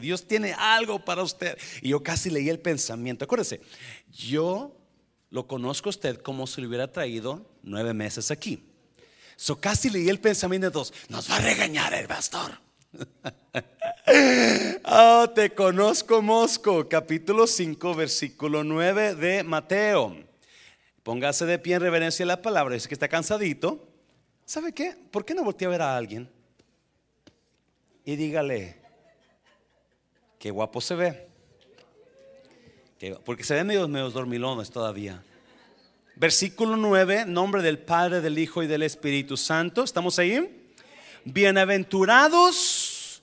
Dios tiene algo para usted. Y yo casi leí el pensamiento. Acuérdese, yo lo conozco a usted como si lo hubiera traído nueve meses aquí. So casi leí el pensamiento de todos. Nos va a regañar el pastor. oh, te conozco, Mosco. Capítulo 5, versículo 9 de Mateo. Póngase de pie en reverencia a la palabra. Dice que está cansadito. ¿Sabe qué? ¿Por qué no voltea a ver a alguien? Y dígale, Qué guapo se ve. Porque se ven medio, medio dormilones todavía. Versículo 9, nombre del Padre, del Hijo y del Espíritu Santo. ¿Estamos ahí? Bienaventurados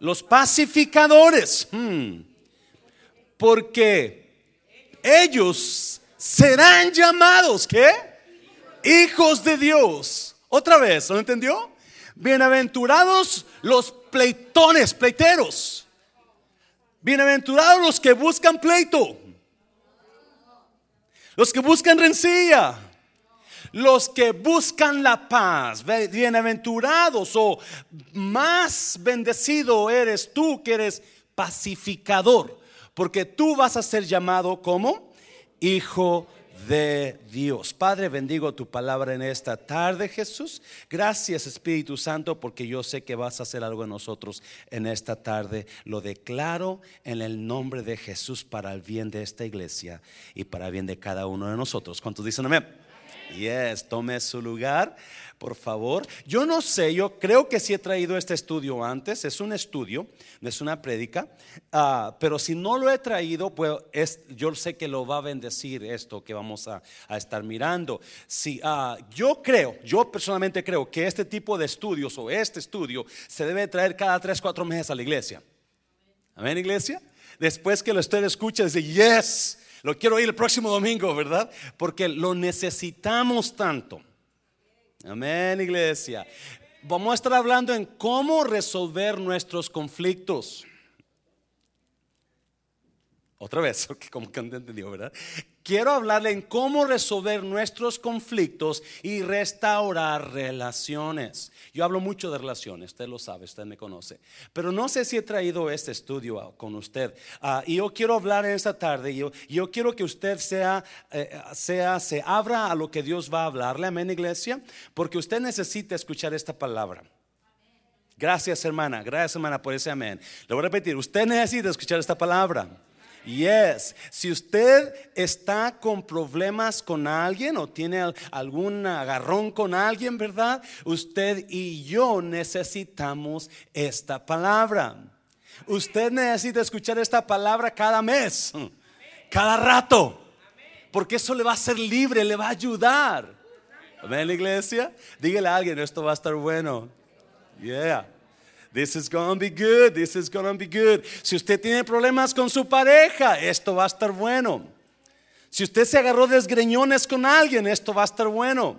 los pacificadores. Hmm. Porque ellos serán llamados, ¿qué? Hijos de Dios. Otra vez, ¿lo entendió? Bienaventurados los pleitones, pleiteros. Bienaventurados los que buscan pleito, los que buscan rencilla, los que buscan la paz. Bienaventurados o más bendecido eres tú que eres pacificador, porque tú vas a ser llamado como hijo de Dios. Padre, bendigo tu palabra en esta tarde, Jesús. Gracias, Espíritu Santo, porque yo sé que vas a hacer algo en nosotros en esta tarde. Lo declaro en el nombre de Jesús para el bien de esta iglesia y para el bien de cada uno de nosotros. ¿Cuántos dicen amén? Yes, tome su lugar por favor. Yo no sé, yo creo que sí he traído este estudio antes, es un estudio, no es una prédica, ah, pero si no lo he traído, pues es, yo sé que lo va a bendecir esto que vamos a, estar mirando. Si, ah, yo creo, yo personalmente creo que este tipo de estudios o este estudio se debe traer cada tres, cuatro meses a la iglesia. Amén, iglesia. Después que lo usted escucha, dice, yes, lo quiero ir el próximo domingo, ¿verdad? Porque lo necesitamos tanto. Amén, iglesia. Vamos a estar hablando en cómo resolver nuestros conflictos. Otra vez, como que entendió, ¿verdad? Quiero hablarle en cómo resolver nuestros conflictos y restaurar relaciones. Yo hablo mucho de relaciones, usted lo sabe, usted me conoce. Pero no sé si he traído este estudio con usted. Ah, y yo quiero hablar en esta tarde. Yo, yo quiero que usted sea, eh, sea, se abra a lo que Dios va a hablarle. Amén, iglesia. Porque usted necesita escuchar esta palabra. Gracias, hermana. Gracias, hermana, por ese amén. Le voy a repetir. Usted necesita escuchar esta palabra. Yes. Si usted está con problemas con alguien o tiene algún agarrón con alguien, ¿verdad? Usted y yo necesitamos esta palabra. Usted necesita escuchar esta palabra cada mes, cada rato, porque eso le va a hacer libre, le va a ayudar. Amén, iglesia. Dígale a alguien, esto va a estar bueno. Yeah. This is gonna be good, this is gonna be good. Si usted tiene problemas con su pareja, esto va a estar bueno. Si usted se agarró desgreñones con alguien, esto va a estar bueno.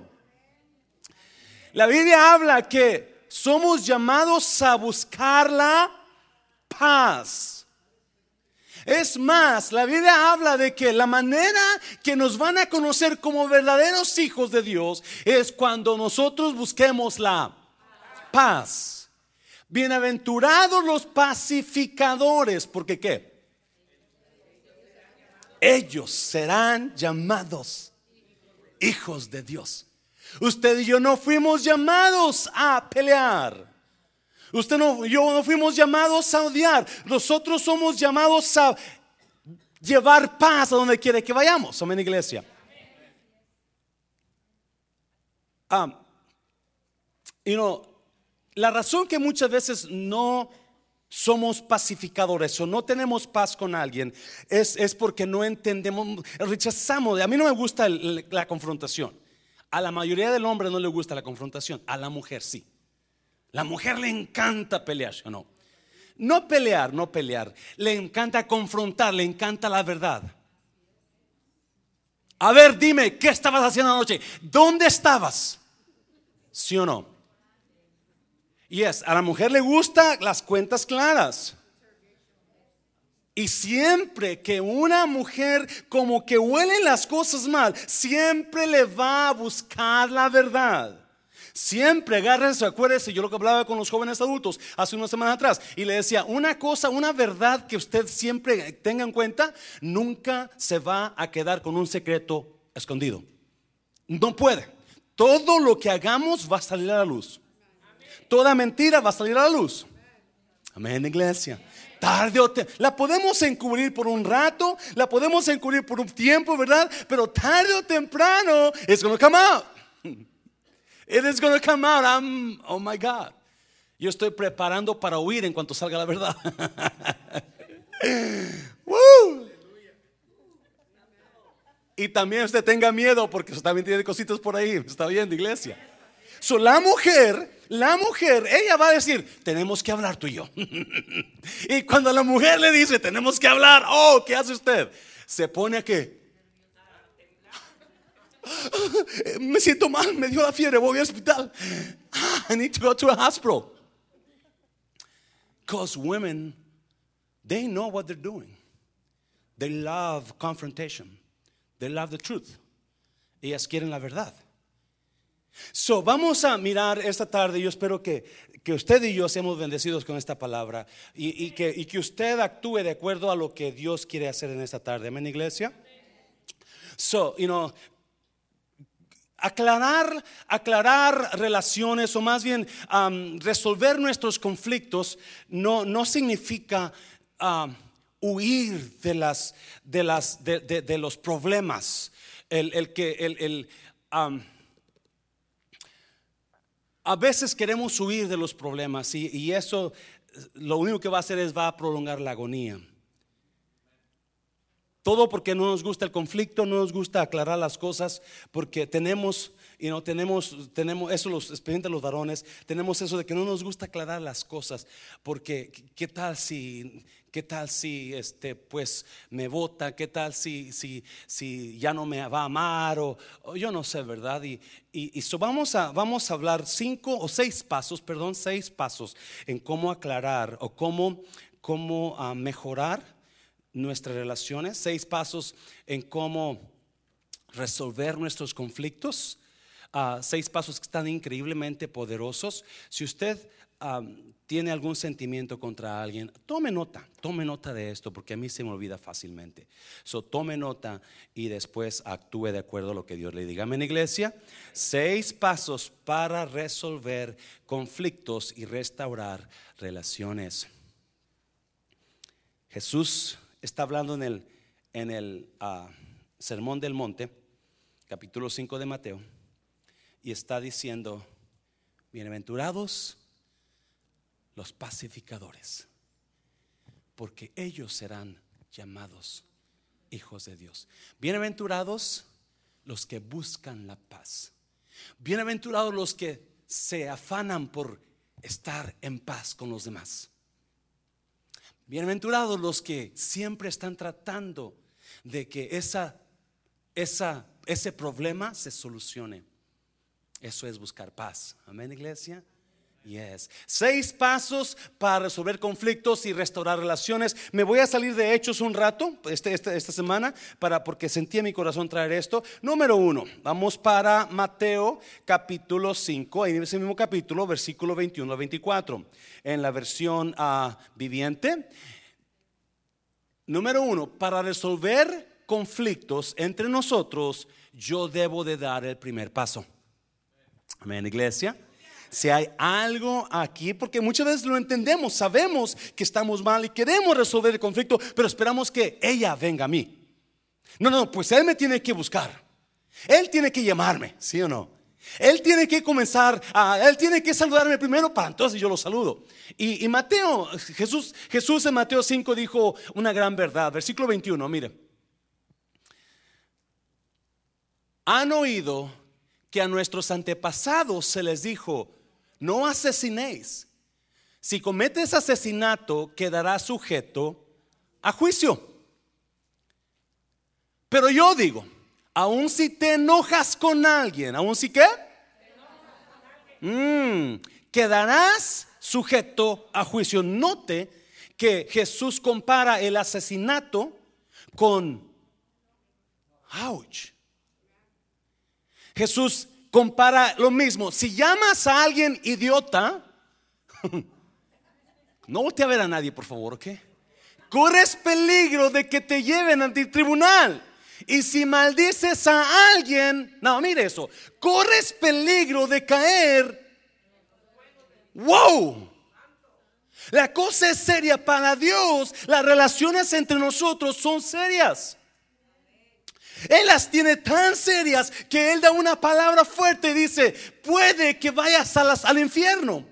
La Biblia habla que somos llamados a buscar la paz. Es más, la Biblia habla de que la manera que nos van a conocer como verdaderos hijos de Dios es cuando nosotros busquemos la paz. Bienaventurados los pacificadores, porque qué? Ellos serán llamados hijos de Dios. Usted y yo no fuimos llamados a pelear. Usted no, yo no fuimos llamados a odiar. Nosotros somos llamados a llevar paz a donde quiere que vayamos. Amén, iglesia. Um, you la razón que muchas veces no somos pacificadores o no tenemos paz con alguien es, es porque no entendemos, rechazamos. A mí no me gusta la confrontación. A la mayoría del hombre no le gusta la confrontación, a la mujer sí. La mujer le encanta pelear, ¿o no? No pelear, no pelear. Le encanta confrontar, le encanta la verdad. A ver, dime, ¿qué estabas haciendo anoche? ¿Dónde estabas? ¿Sí o no? Y es, a la mujer le gusta las cuentas claras. Y siempre que una mujer como que huele las cosas mal, siempre le va a buscar la verdad. Siempre agárrense, acuérdense, yo lo que hablaba con los jóvenes adultos hace unas semanas atrás y le decía, una cosa, una verdad que usted siempre tenga en cuenta, nunca se va a quedar con un secreto escondido. No puede. Todo lo que hagamos va a salir a la luz. Toda mentira va a salir a la luz. Amén, iglesia. Tarde o la podemos encubrir por un rato, la podemos encubrir por un tiempo, ¿verdad? Pero tarde o temprano, it's going to come out. It is going to come out. I'm, oh my God. Yo estoy preparando para huir en cuanto salga la verdad. Y también usted tenga miedo porque también tiene cositas por ahí. Está viendo, iglesia. So, la mujer, la mujer, ella va a decir, tenemos que hablar tú y yo. y cuando la mujer le dice, tenemos que hablar, oh, ¿qué hace usted? Se pone a qué? me siento mal, me dio la fiebre, voy al hospital. I need to go to a hospital. Because women, they know what they're doing. They love confrontation. They love the truth. Ellas quieren la verdad. So, vamos a mirar esta tarde. Yo espero que, que usted y yo seamos bendecidos con esta palabra y, y, que, y que usted actúe de acuerdo a lo que Dios quiere hacer en esta tarde. Amén, iglesia. So, you know, aclarar, aclarar relaciones o más bien resolver nuestros conflictos no, no significa huir de, las, de, las, de, los problemas. El, que, el, a veces queremos huir de los problemas y, eso lo único que va a hacer es va a prolongar la agonía. Todo porque no nos gusta el conflicto, no nos gusta aclarar las cosas, porque tenemos, y no tenemos, tenemos eso los expedientes de los varones, tenemos eso de que no nos gusta aclarar las cosas, porque qué tal si, qué tal si, este, pues me vota, qué tal si, si, si ya no me va a amar o, yo no sé, verdad. Y, y, vamos a, vamos a hablar cinco o seis pasos, perdón, seis pasos en cómo aclarar o cómo, cómo ah, mejorar nuestras relaciones, seis pasos en cómo resolver nuestros conflictos, ah, seis pasos que están increíblemente poderosos. Si usted tiene algún sentimiento contra alguien, tome nota, tome nota de esto, porque a mí se me olvida fácilmente. So, tome nota y después actúe de acuerdo a lo que Dios le diga. Amén, iglesia. Seis pasos para resolver conflictos y restaurar relaciones. Jesús está hablando en el, en el ah, Sermón del Monte, capítulo 5 de Mateo, y está diciendo, bienaventurados los pacificadores, porque ellos serán llamados hijos de Dios. Bienaventurados los que buscan la paz. Bienaventurados los que se afanan por estar en paz con los demás. Bienaventurados los que siempre están tratando de que esa, esa, ese problema se solucione. Eso es buscar paz. Amén, iglesia. Yes. Seis pasos para resolver conflictos y restaurar relaciones. Me voy a salir de hechos un rato este, este, esta semana para porque sentí en mi corazón traer esto. Número uno, vamos para Mateo capítulo 5, en ese mismo capítulo, versículo 21 a 24, en la versión uh, viviente. Número uno, para resolver conflictos entre nosotros, yo debo de dar el primer paso. Amén, iglesia si hay algo aquí, porque muchas veces lo entendemos, sabemos que estamos mal y queremos resolver el conflicto, pero esperamos que ella venga a mí. No, no, pues él me tiene que buscar. Él tiene que llamarme, ¿sí o no? Él tiene que comenzar, a, él tiene que saludarme primero para entonces yo lo saludo. Y, Mateo, Jesús, Jesús en Mateo 5 dijo una gran verdad, versículo 21, mire. Han oído que a nuestros antepasados se les dijo, no asesinéis. Si cometes asesinato, quedará sujeto a juicio. Pero yo digo, aun si te enojas con alguien, aun si qué, mm, quedarás sujeto a juicio. Note que Jesús compara el asesinato con, ouch. Jesús compara lo mismo. Si llamas a alguien idiota, no volte a ver a nadie, por favor, ¿ok? Corres peligro de que te lleven ante el tribunal. Y si maldices a alguien, no, mire eso, corres peligro de caer. ¡Wow! La cosa es seria para Dios. Las relaciones entre nosotros son serias. Él las tiene tan serias que Él da una palabra fuerte y dice, puede que vayas al infierno.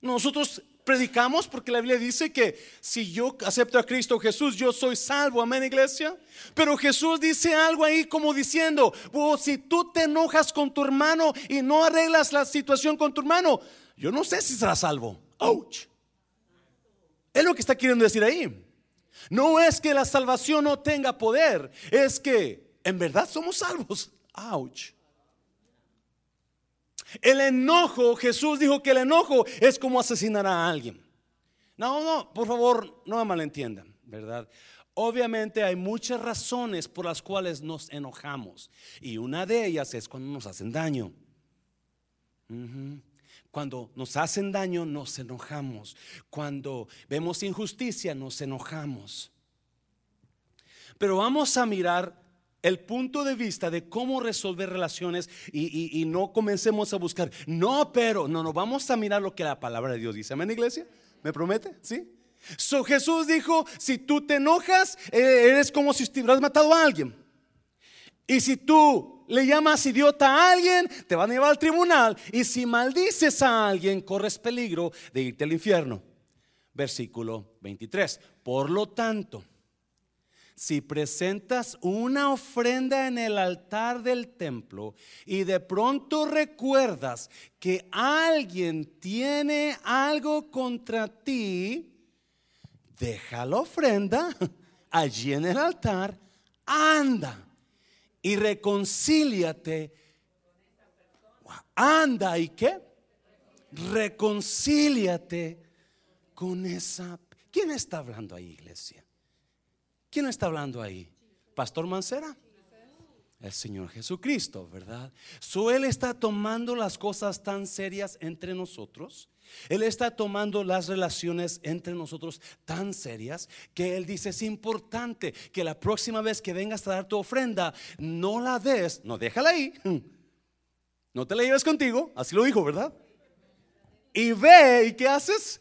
Nosotros predicamos porque la Biblia dice que si yo acepto a Cristo Jesús, yo soy salvo. Amén, iglesia. Pero Jesús dice algo ahí como diciendo, oh, si tú te enojas con tu hermano y no arreglas la situación con tu hermano, yo no sé si serás salvo. Ouch. Es lo que está queriendo decir ahí. No es que la salvación no tenga poder, es que en verdad somos salvos. Ouch. El enojo, Jesús dijo que el enojo es como asesinar a alguien. No, no, por favor, no me malentiendan, ¿verdad? Obviamente hay muchas razones por las cuales nos enojamos y una de ellas es cuando nos hacen daño. Cuando nos hacen daño nos enojamos. Cuando vemos injusticia nos enojamos. Pero vamos a mirar el punto de vista de cómo resolver relaciones y, no comencemos a buscar, no, pero, no, no, vamos a mirar lo que la palabra de Dios dice. Amén, iglesia. ¿Me promete? ¿Sí? So Jesús dijo, si tú te enojas, eh, eres como si hubieras matado a alguien. Y si tú le llamas idiota a alguien, te van a llevar al tribunal. Y si maldices a alguien, corres peligro de irte al infierno. Versículo 23. Por lo tanto, si presentas una ofrenda en el altar del templo y de pronto recuerdas que alguien tiene algo contra ti, deja la ofrenda allí en el altar, anda y reconcíliate. Anda y qué? Reconcíliate con esa... ¿Quién está hablando ahí, iglesia? ¿Quién está hablando ahí? ¿Pastor Mancera? El Señor Jesucristo, ¿verdad? So, él está tomando las cosas tan serias entre nosotros. Él está tomando las relaciones entre nosotros tan serias que Él dice, es importante que la próxima vez que vengas a dar tu ofrenda, no la des, no déjala ahí, no te la lleves contigo, así lo dijo, ¿verdad? Y ve, ¿y qué haces?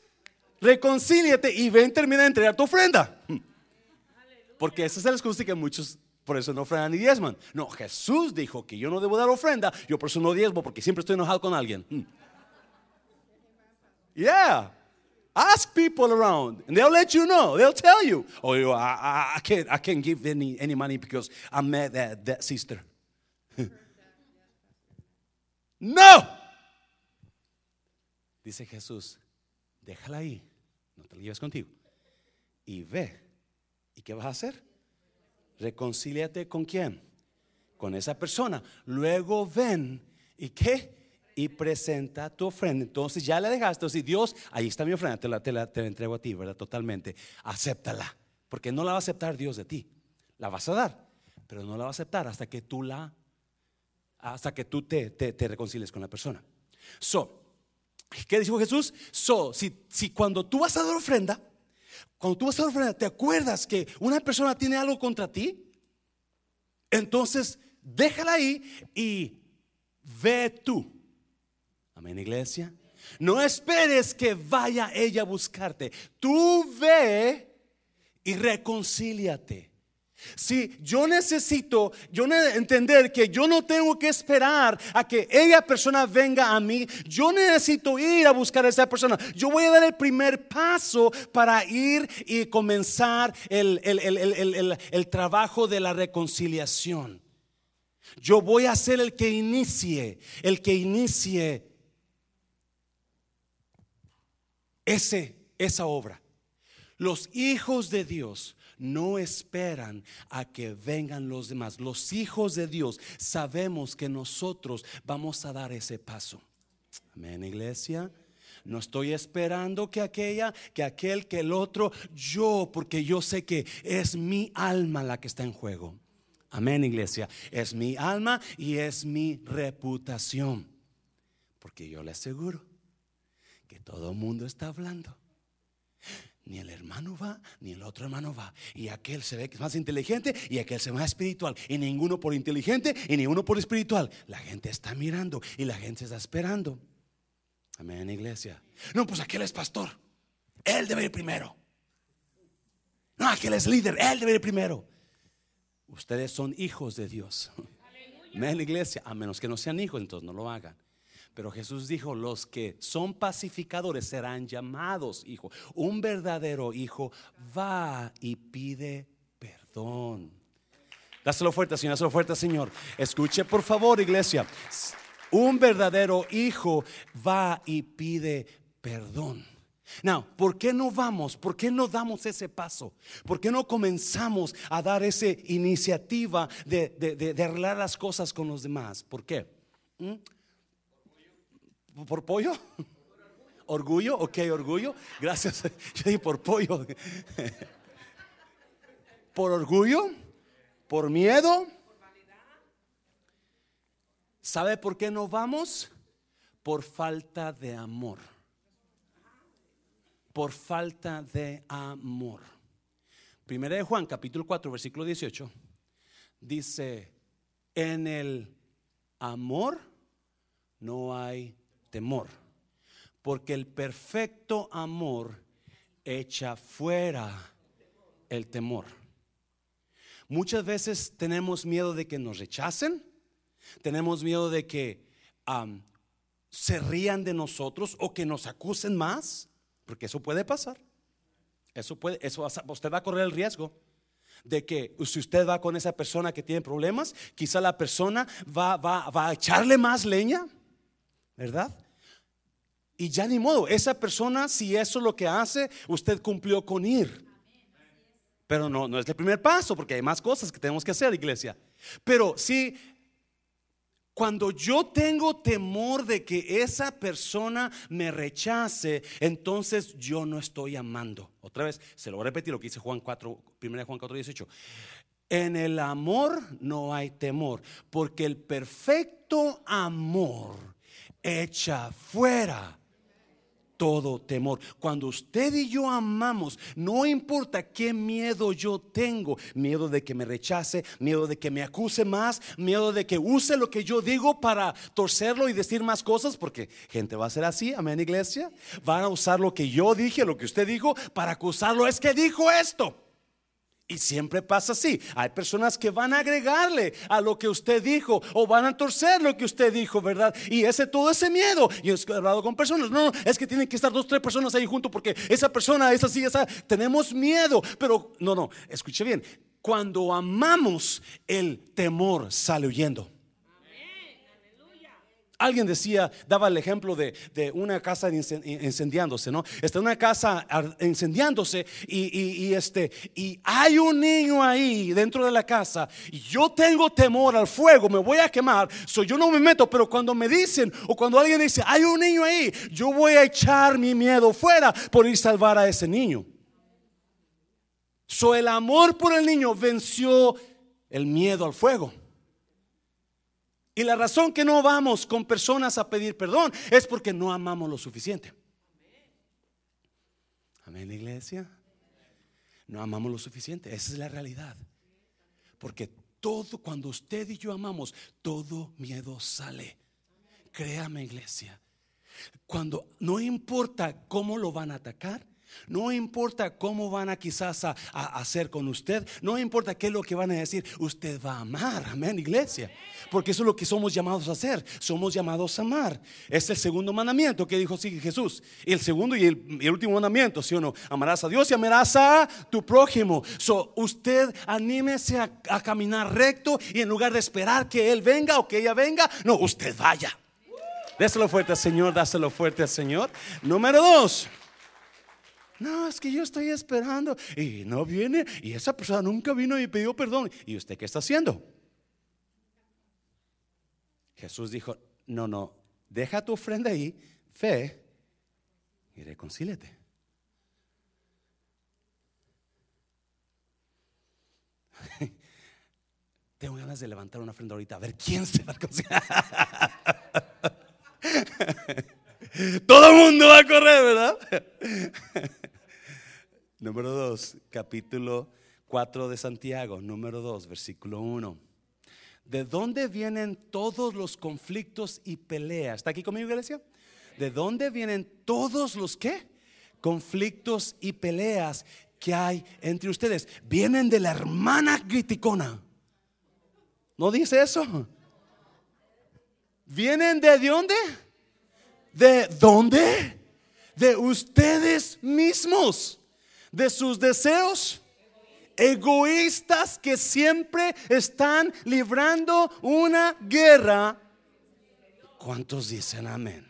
Reconcíliate y ven, termina de entregar tu ofrenda. Porque esa es la excusa que muchos por eso no ofrendan ni diezman. No, Jesús dijo que yo no debo dar ofrenda, yo por eso no diezmo, porque siempre estoy enojado con alguien. Yeah. Ask people around, and they'll let you know. They'll tell you, "Oh, I, I, can't, I can't give any, any money because I'm mad at that sister." no. Dice Jesús, déjala ahí, no te la lleves contigo y ve ¿Y qué vas a hacer? Reconcíliate con quién? Con esa persona. Luego ven y qué? Y presenta tu ofrenda. Entonces ya le dejaste. Entonces, Dios, ahí está mi ofrenda, te la, te la, te la entrego a ti, ¿verdad? Totalmente. Acéptala. Porque no la va a aceptar Dios de ti. La vas a dar, pero no la va a aceptar hasta que tú la, hasta que tú te, te, reconcilies con la persona. So, ¿qué dijo Jesús? So, si, si cuando tú vas a dar ofrenda, cuando tú vas a ofrenda, ¿te acuerdas que una persona tiene algo contra ti? Entonces, déjala ahí y ve tú. Amén, iglesia. No esperes que vaya ella a buscarte. Tú ve y reconcíliate. Si yo necesito, yo entender que yo no tengo que esperar a que ella persona venga a mí, yo necesito ir a buscar a esa persona. Yo voy a dar el primer paso para ir y comenzar el, el trabajo de la reconciliación. Yo voy a ser el que inicie, el que inicie ese, esa obra. Los hijos de Dios no esperan a que vengan los demás. Los hijos de Dios sabemos que nosotros vamos a dar ese paso. Amén, iglesia. No estoy esperando que aquella, que aquel, que el otro, yo, porque yo sé que es mi alma la que está en juego. Amén, iglesia. Es mi alma y es mi reputación. Porque yo le aseguro que todo el mundo está hablando. Ni el hermano va, ni el otro hermano va. Y aquel se ve más inteligente y aquel se ve más espiritual. Y ninguno por inteligente y ninguno por espiritual. La gente está mirando y la gente está esperando. Amén, iglesia. No, pues aquel es pastor. Él debe ir primero. No, aquel es líder. Él debe ir primero. Ustedes son hijos de Dios. Amén, iglesia. A menos que no sean hijos, entonces no lo hagan. Pero Jesús dijo, los que son pacificadores serán llamados hijos. Un verdadero hijo va y pide perdón. Dáselo fuerte, Señor, dáselo fuerte, Señor. Escuche, por favor, iglesia. Un verdadero hijo va y pide perdón. Now, ¿por qué no vamos? ¿Por qué no damos ese paso? ¿Por qué no comenzamos a dar esa iniciativa de, arreglar las cosas con los demás? ¿Por qué? ¿Mm? ¿Por pollo? ¿Orgullo? Ok, orgullo. Gracias. Yo dije por pollo. ¿Por orgullo? ¿Por miedo? ¿Sabe por qué no vamos? Por falta de amor. Por falta de amor. Primera de Juan, capítulo 4, versículo 18, dice, en el amor no hay temor, porque el perfecto amor echa fuera el temor. Muchas veces tenemos miedo de que nos rechacen, tenemos miedo de que se rían de nosotros o que nos acusen más, porque eso puede pasar. Eso puede, eso usted va a correr el riesgo de que si usted va con esa persona que tiene problemas, quizá la persona va, va, va a echarle más leña, ¿verdad? Y ya ni modo, esa persona, si eso es lo que hace, usted cumplió con ir. Pero no, no es el primer paso, porque hay más cosas que tenemos que hacer, iglesia. Pero si cuando yo tengo temor de que esa persona me rechace, entonces yo no estoy amando. Otra vez, se lo voy a repetir lo que dice Juan 4, 1 Juan 4, 18. En el amor no hay temor, porque el perfecto amor echa fuera todo temor. Cuando usted y yo amamos, no importa qué miedo yo tengo, miedo de que me rechace, miedo de que me acuse más, miedo de que use lo que yo digo para torcerlo y decir más cosas, porque gente va a ser así, amén iglesia, van a usar lo que yo dije, lo que usted dijo, para acusarlo, es que dijo esto. Y siempre pasa así. Hay personas que van a agregarle a lo que usted dijo o van a torcer lo que usted dijo, ¿verdad? Y ese todo ese miedo. Y he hablado con personas, no, es que tienen que estar dos, tres personas ahí juntos porque esa persona es así, esa. Tenemos miedo, pero no, no, escuche bien. Cuando amamos, el temor sale huyendo. Alguien decía, daba el ejemplo de, una casa incendiándose, ¿no? Está una casa incendiándose y, este, y hay un niño ahí dentro de la casa y yo tengo temor al fuego, me voy a quemar, so yo no me meto, pero cuando me dicen o cuando alguien dice, hay un niño ahí, yo voy a echar mi miedo fuera por ir a salvar a ese niño. So el amor por el niño venció el miedo al fuego. Y la razón que no vamos con personas a pedir perdón es porque no amamos lo suficiente. Amén, iglesia. No amamos lo suficiente. Esa es la realidad. Porque todo, cuando usted y yo amamos, todo miedo sale. Créame, iglesia. Cuando no importa cómo lo van a atacar, no importa cómo van a quizás a, hacer con usted, no importa qué es lo que van a decir, usted va a amar, amén, iglesia. Porque eso es lo que somos llamados a hacer, somos llamados a amar. Es el segundo mandamiento que dijo sí, Jesús. Y el segundo y el, último mandamiento, ¿sí o no? Amarás a Dios y amarás a tu prójimo. So, usted anímese a, a caminar recto y en lugar de esperar que Él venga o que ella venga, no, usted vaya. Déselo fuerte al Señor, dáselo fuerte al Señor. Número dos. No, es que yo estoy esperando y no viene y esa persona nunca vino y pidió perdón. ¿Y usted qué está haciendo? Jesús dijo, no, no, deja tu ofrenda ahí, fe y reconcíliate. Tengo ganas de levantar una ofrenda ahorita. A ver quién se va a cocinar. Todo el mundo va a correr, ¿verdad? Número 2, capítulo 4 de Santiago. Número 2, versículo 1. ¿De dónde vienen todos los conflictos y peleas? ¿Está aquí conmigo, iglesia? ¿De dónde vienen todos los qué? Conflictos y peleas que hay entre ustedes. Vienen de la hermana criticona. ¿No dice eso? ¿Vienen de dónde? ¿De dónde? De ustedes mismos, de sus deseos egoístas que siempre están librando una guerra. ¿Cuántos dicen amén?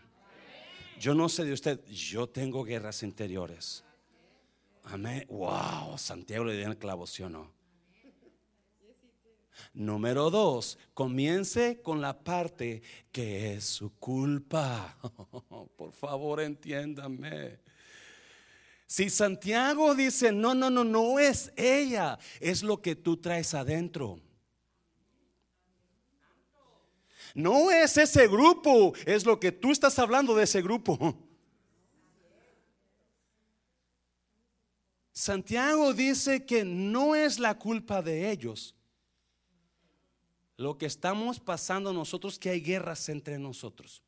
Yo no sé de usted, yo tengo guerras interiores. Amén. Wow, Santiago le dio el clavo, ¿sí o no? Número dos, comience con la parte que es su culpa. Por favor, entiéndame. Si Santiago dice, no, no, no, no es ella, es lo que tú traes adentro. No es ese grupo, es lo que tú estás hablando de ese grupo. Santiago dice que no es la culpa de ellos. Lo que estamos pasando nosotros, que hay guerras entre nosotros.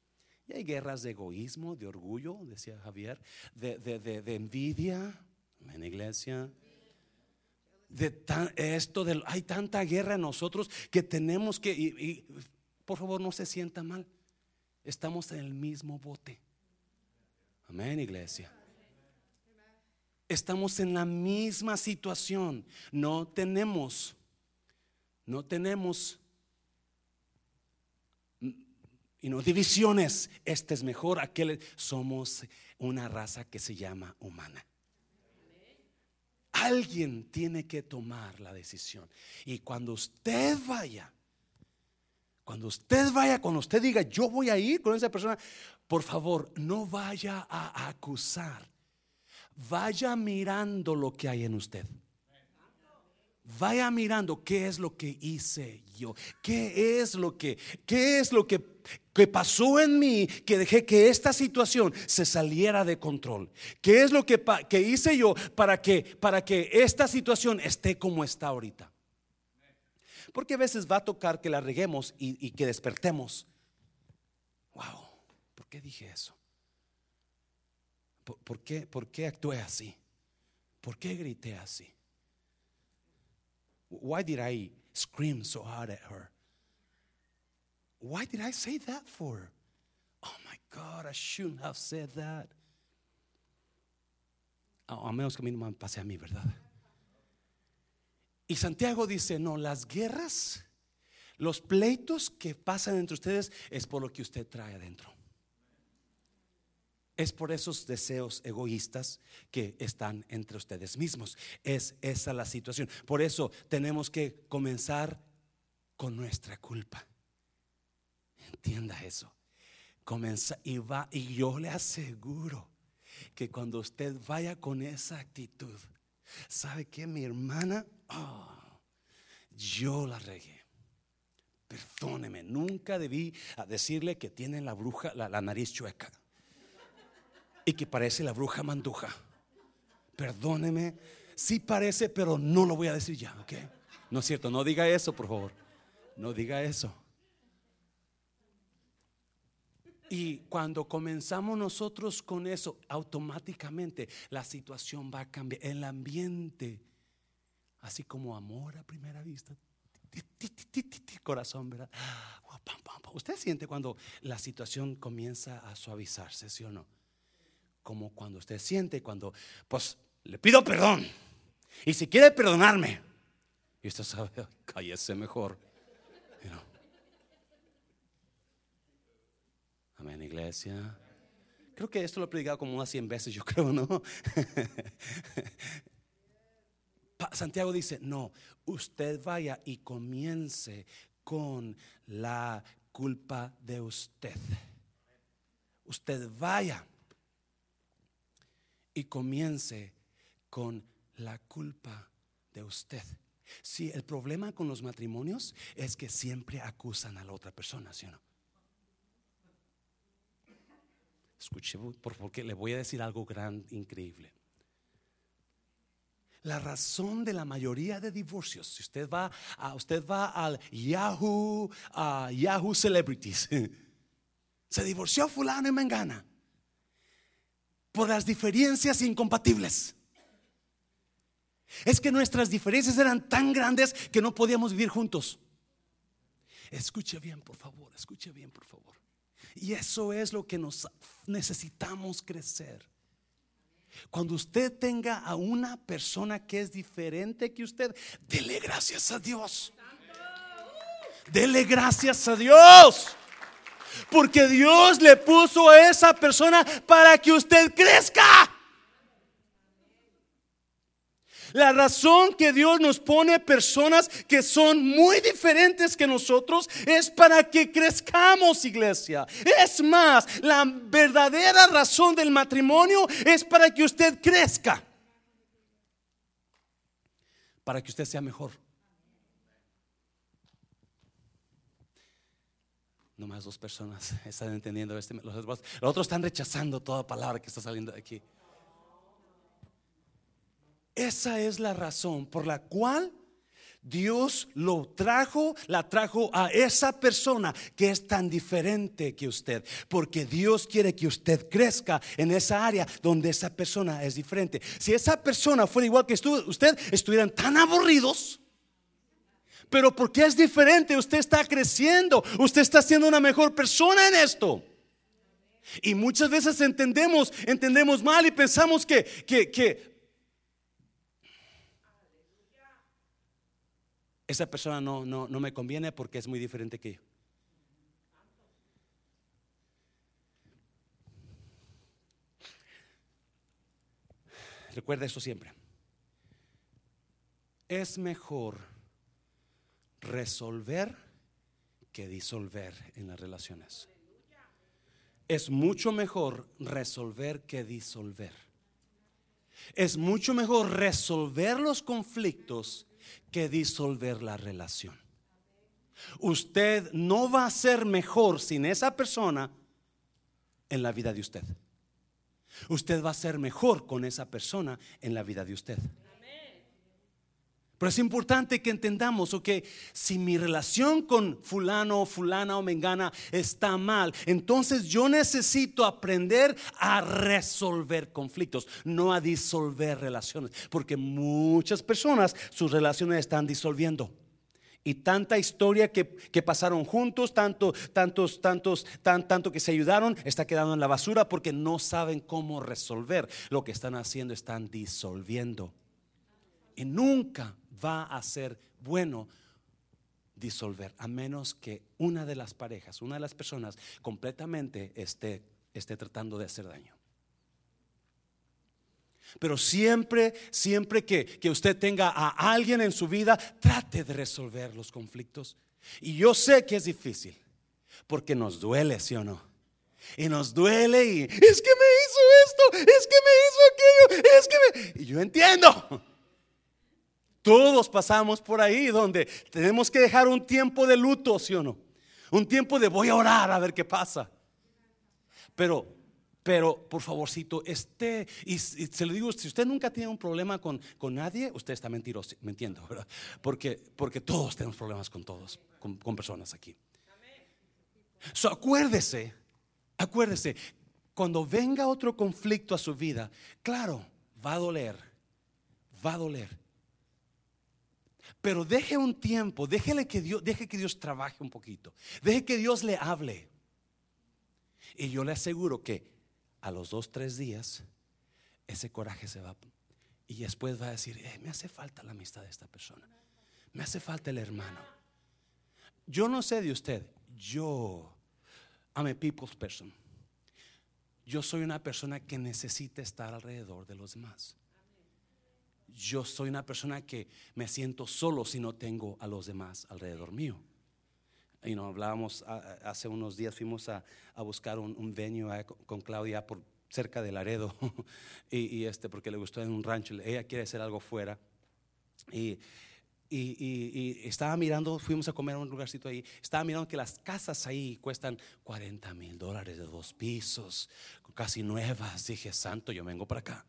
Y hay guerras de egoísmo, de orgullo, decía Javier, de, de, envidia, en iglesia. De esto, de, hay tanta guerra en nosotros que tenemos que, y, por favor no se sienta mal, estamos en el mismo bote. Amén, iglesia. Estamos en la misma situación. No tenemos, no tenemos y no divisiones. Este es mejor, aquel. Somos una raza que se llama humana. Alguien tiene que tomar la decisión. Y cuando usted vaya, cuando usted vaya, cuando usted diga, yo voy a ir con esa persona, por favor, no vaya a acusar vaya mirando lo que hay en usted. Vaya mirando qué es lo que hice yo, qué es lo que, qué es lo que, que pasó en mí que dejé que esta situación se saliera de control. ¿Qué es lo que, que hice yo para que, para que esta situación esté como está ahorita? Porque a veces va a tocar que la reguemos y, que despertemos. Wow, ¿por qué dije eso? ¿Por, qué, ¿Por qué actué así? ¿Por qué grité así? Why did I scream so hard at her? Why did I say that for? Oh my God, I shouldn't have said that. a menos que a mí no me pase a mí, ¿verdad? Y Santiago dice, no, las guerras, los pleitos que pasan entre ustedes es por lo que usted trae adentro. Es por esos deseos egoístas que están entre ustedes mismos. Es esa la situación. Por eso tenemos que comenzar con nuestra culpa. Entienda eso. Comienza y va y yo le aseguro que cuando usted vaya con esa actitud, ¿sabe que mi hermana? Ah, yo la regué. Perdóneme, nunca debí decirle que tiene la bruja, la nariz chueca y que parece la bruja manduja. Perdóneme, sí parece, pero no lo voy a decir ya, ¿ok? No es cierto, no diga eso, por favor. No diga eso. Y cuando comenzamos nosotros con eso, automáticamente la situación va a cambiar. El ambiente, así como amor a primera vista, corazón, ¿verdad? Usted siente cuando la situación comienza a suavizarse, ¿sí o no? Como cuando usted siente, cuando, pues, le pido perdón. Y si quiere perdonarme, y usted sabe, cállese mejor. Amén, iglesia. Creo que esto lo he predicado como unas 100 veces, yo creo, ¿no? Santiago dice, no, usted vaya y comience con la culpa de usted. Usted vaya y comience con la culpa de usted. Sí, el problema con los matrimonios es que siempre acusan a la otra persona, ¿sí o no? Escuche, porque le voy a decir algo gran, increíble. La razón de la mayoría de divorcios, si usted va, a, usted va al Yahoo, a Yahoo Celebrities, se divorció fulano y mengana por las diferencias incompatibles. Es que nuestras diferencias eran tan grandes que no podíamos vivir juntos. Escuche bien, por favor, escuche bien, por favor. Y eso es lo que nos necesitamos crecer. Cuando usted tenga a una persona que es diferente que usted, dele gracias a Dios. Dele gracias a Dios. Porque Dios le puso a esa persona para que usted crezca. La razón que Dios nos pone personas que son muy diferentes que nosotros es para que crezcamos, iglesia. Es más, la verdadera razón del matrimonio es para que usted crezca. Para que usted sea mejor. No más dos personas están entendiendo este. Los, los otros están rechazando toda palabra que está saliendo de aquí. Esa es la razón por la cual Dios lo trajo, la trajo a esa persona que es tan diferente que usted, porque Dios quiere que usted crezca en esa área donde esa persona es diferente. Si esa persona fuera igual que usted, estuvieran tan aburridos. Pero porque es diferente, usted está creciendo, usted está siendo una mejor persona en esto. Y muchas veces entendemos, entendemos mal y pensamos que, que, que esa persona no, no, no me conviene porque es muy diferente que yo. Recuerda eso siempre. Es mejor resolver que disolver en las relaciones. Es mucho mejor resolver que disolver. Es mucho mejor resolver los conflictos que disolver la relación. Usted no va a ser mejor sin esa persona en la vida de usted. Usted va a ser mejor con esa persona en la vida de usted. Pero es importante que entendamos, ok, si mi relación con fulano, fulana o mengana está mal, entonces yo necesito aprender a resolver conflictos, no a disolver relaciones, porque muchas personas sus relaciones están disolviendo. Y tanta historia que, pasaron juntos, tanto, tantos, tantos, tan, tanto que se ayudaron, está quedando en la basura porque no saben cómo resolver. Lo que están haciendo, están disolviendo. Y nunca va a ser bueno disolver, a menos que una de las parejas, una de las personas completamente esté, esté tratando de hacer daño. Pero siempre, siempre que, que, usted tenga a alguien en su vida, trate de resolver los conflictos. Y yo sé que es difícil, porque nos duele, ¿sí o no? Y nos duele y es que me hizo esto, es que me hizo aquello, es que me... Y yo entiendo. Todos pasamos por ahí donde tenemos que dejar un tiempo de luto, ¿sí o no? Un tiempo de voy a orar a ver qué pasa. Pero, pero, por favorcito, esté, y, se lo digo, si usted nunca tiene un problema con, con nadie, usted está mentiroso, mintiendo, ¿verdad? Porque, porque todos tenemos problemas con todos, con, con personas aquí. So, acuérdese, acuérdese, cuando venga otro conflicto a su vida, claro, va a doler, va a doler. Pero deje un tiempo, déjele que Dios, deje que Dios trabaje un poquito. Deje que Dios le hable. Y yo le aseguro que a los dos, tres días, ese coraje se va. Y después va a decir, eh, me hace falta la amistad de esta persona. Me hace falta el hermano. Yo no sé de usted. Yo, I'm a people's person. Yo soy una persona que necesita estar alrededor de los demás yo soy una persona que me siento solo si no tengo a los demás alrededor mío. Y nos hablábamos hace unos días, fuimos a, buscar un, venue con Claudia por cerca de Laredo, y, este, porque le gustó en un rancho, ella quiere hacer algo fuera. Y, Y, y- y estaba mirando, fuimos a comer a un lugarcito ahí, estaba mirando que las casas ahí cuestan 40 mil dólares de dos pisos, casi nuevas. Dije, santo, yo vengo para acá.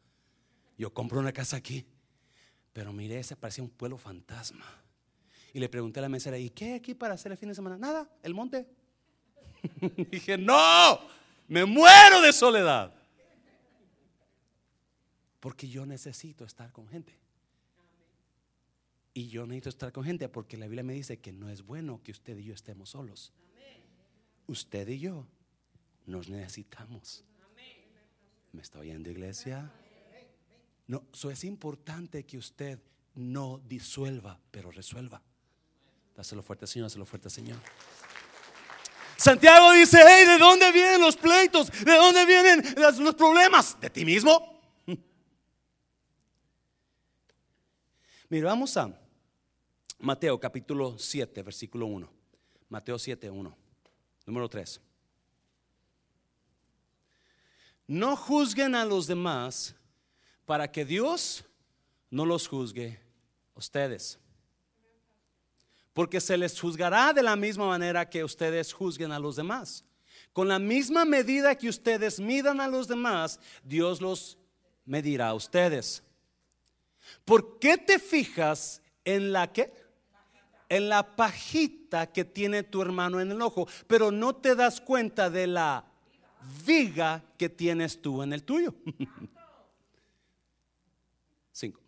Yo compro una casa aquí. Pero miré, ese parecía un pueblo fantasma. Y le pregunté a la mesera, ¿y qué hay aquí para hacer el fin de semana? Nada, el monte. Dije, no, me muero de soledad. Porque yo necesito estar con gente. Y yo necesito estar con gente porque la Biblia me dice que no es bueno que usted y yo estemos solos. Usted y yo nos necesitamos. ¿Me está oyendo, iglesia? No, eso es importante que usted no disuelva, pero resuelva. Dáselo fuerte, Señor, dáselo fuerte, Señor. Santiago dice, hey, ¿de dónde vienen los pleitos? ¿De dónde vienen los, problemas? ¿De ti mismo? Mira, vamos a Mateo capítulo 7, versículo 1. Mateo 7, 1. Número 3. No juzguen a los demás para que Dios no los juzgue a ustedes. Porque se les juzgará de la misma manera que ustedes juzguen a los demás. Con la misma medida que ustedes midan a los demás, Dios los medirá a ustedes. ¿Por qué te fijas en la que? En la pajita que tiene tu hermano en el ojo, pero no te das cuenta de la viga que tienes tú en el tuyo. Cinco.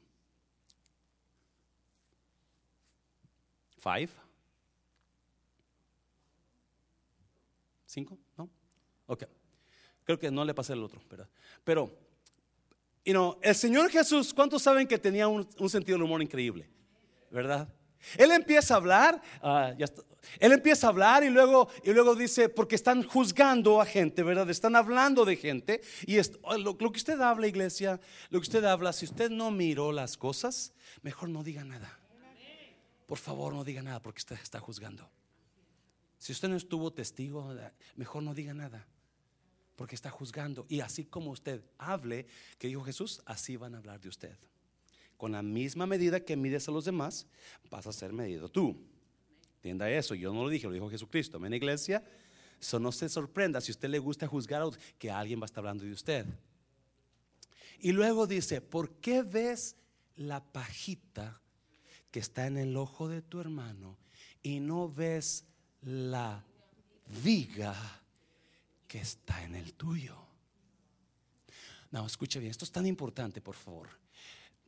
Five. Cinco, ¿no? Ok. Creo que no le pasé el otro, ¿verdad? Pero, you know, el Señor Jesús, ¿cuántos saben que tenía un, un sentido del humor increíble? ¿Verdad? Él empieza a hablar, ah, ya está. Él empieza a hablar y luego, y luego dice, porque están juzgando a gente, ¿verdad? Están hablando de gente. Y lo, lo que usted habla, iglesia, lo que usted habla, si usted no miró las cosas, mejor no diga nada. Por favor, no diga nada porque usted está juzgando. Si usted no estuvo testigo, mejor no diga nada. Porque está juzgando. Y así como usted hable, que dijo Jesús, así van a hablar de usted. Con la misma medida que mides a los demás, vas a ser medido tú. Entienda eso, yo no lo dije, lo dijo Jesucristo. Amén, iglesia. Eso no se sorprenda si usted le gusta juzgar a que alguien va a estar hablando de usted. Y luego dice, ¿por qué ves la pajita que está en el ojo de tu hermano y no ves la viga que está en el tuyo? No, escuche bien, esto es tan importante, por favor.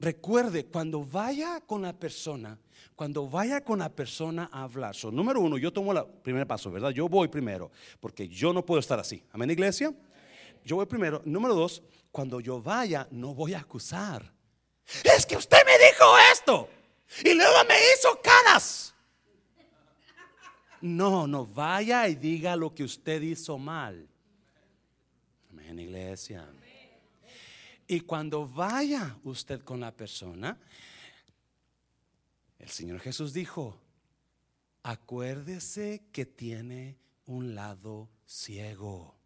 Recuerde, cuando vaya con la persona, cuando vaya con la persona a hablar, so, número uno, yo tomo el primer paso, ¿verdad? Yo voy primero, porque yo no puedo estar así. Amén, iglesia. Yo voy primero. Número dos, cuando yo vaya, no voy a acusar. Es que usted me dijo esto y luego me hizo caras. No, no, vaya y diga lo que usted hizo mal. Amén, iglesia. Y cuando vaya usted con la persona, el Señor Jesús dijo, acuérdese que tiene un lado ciego.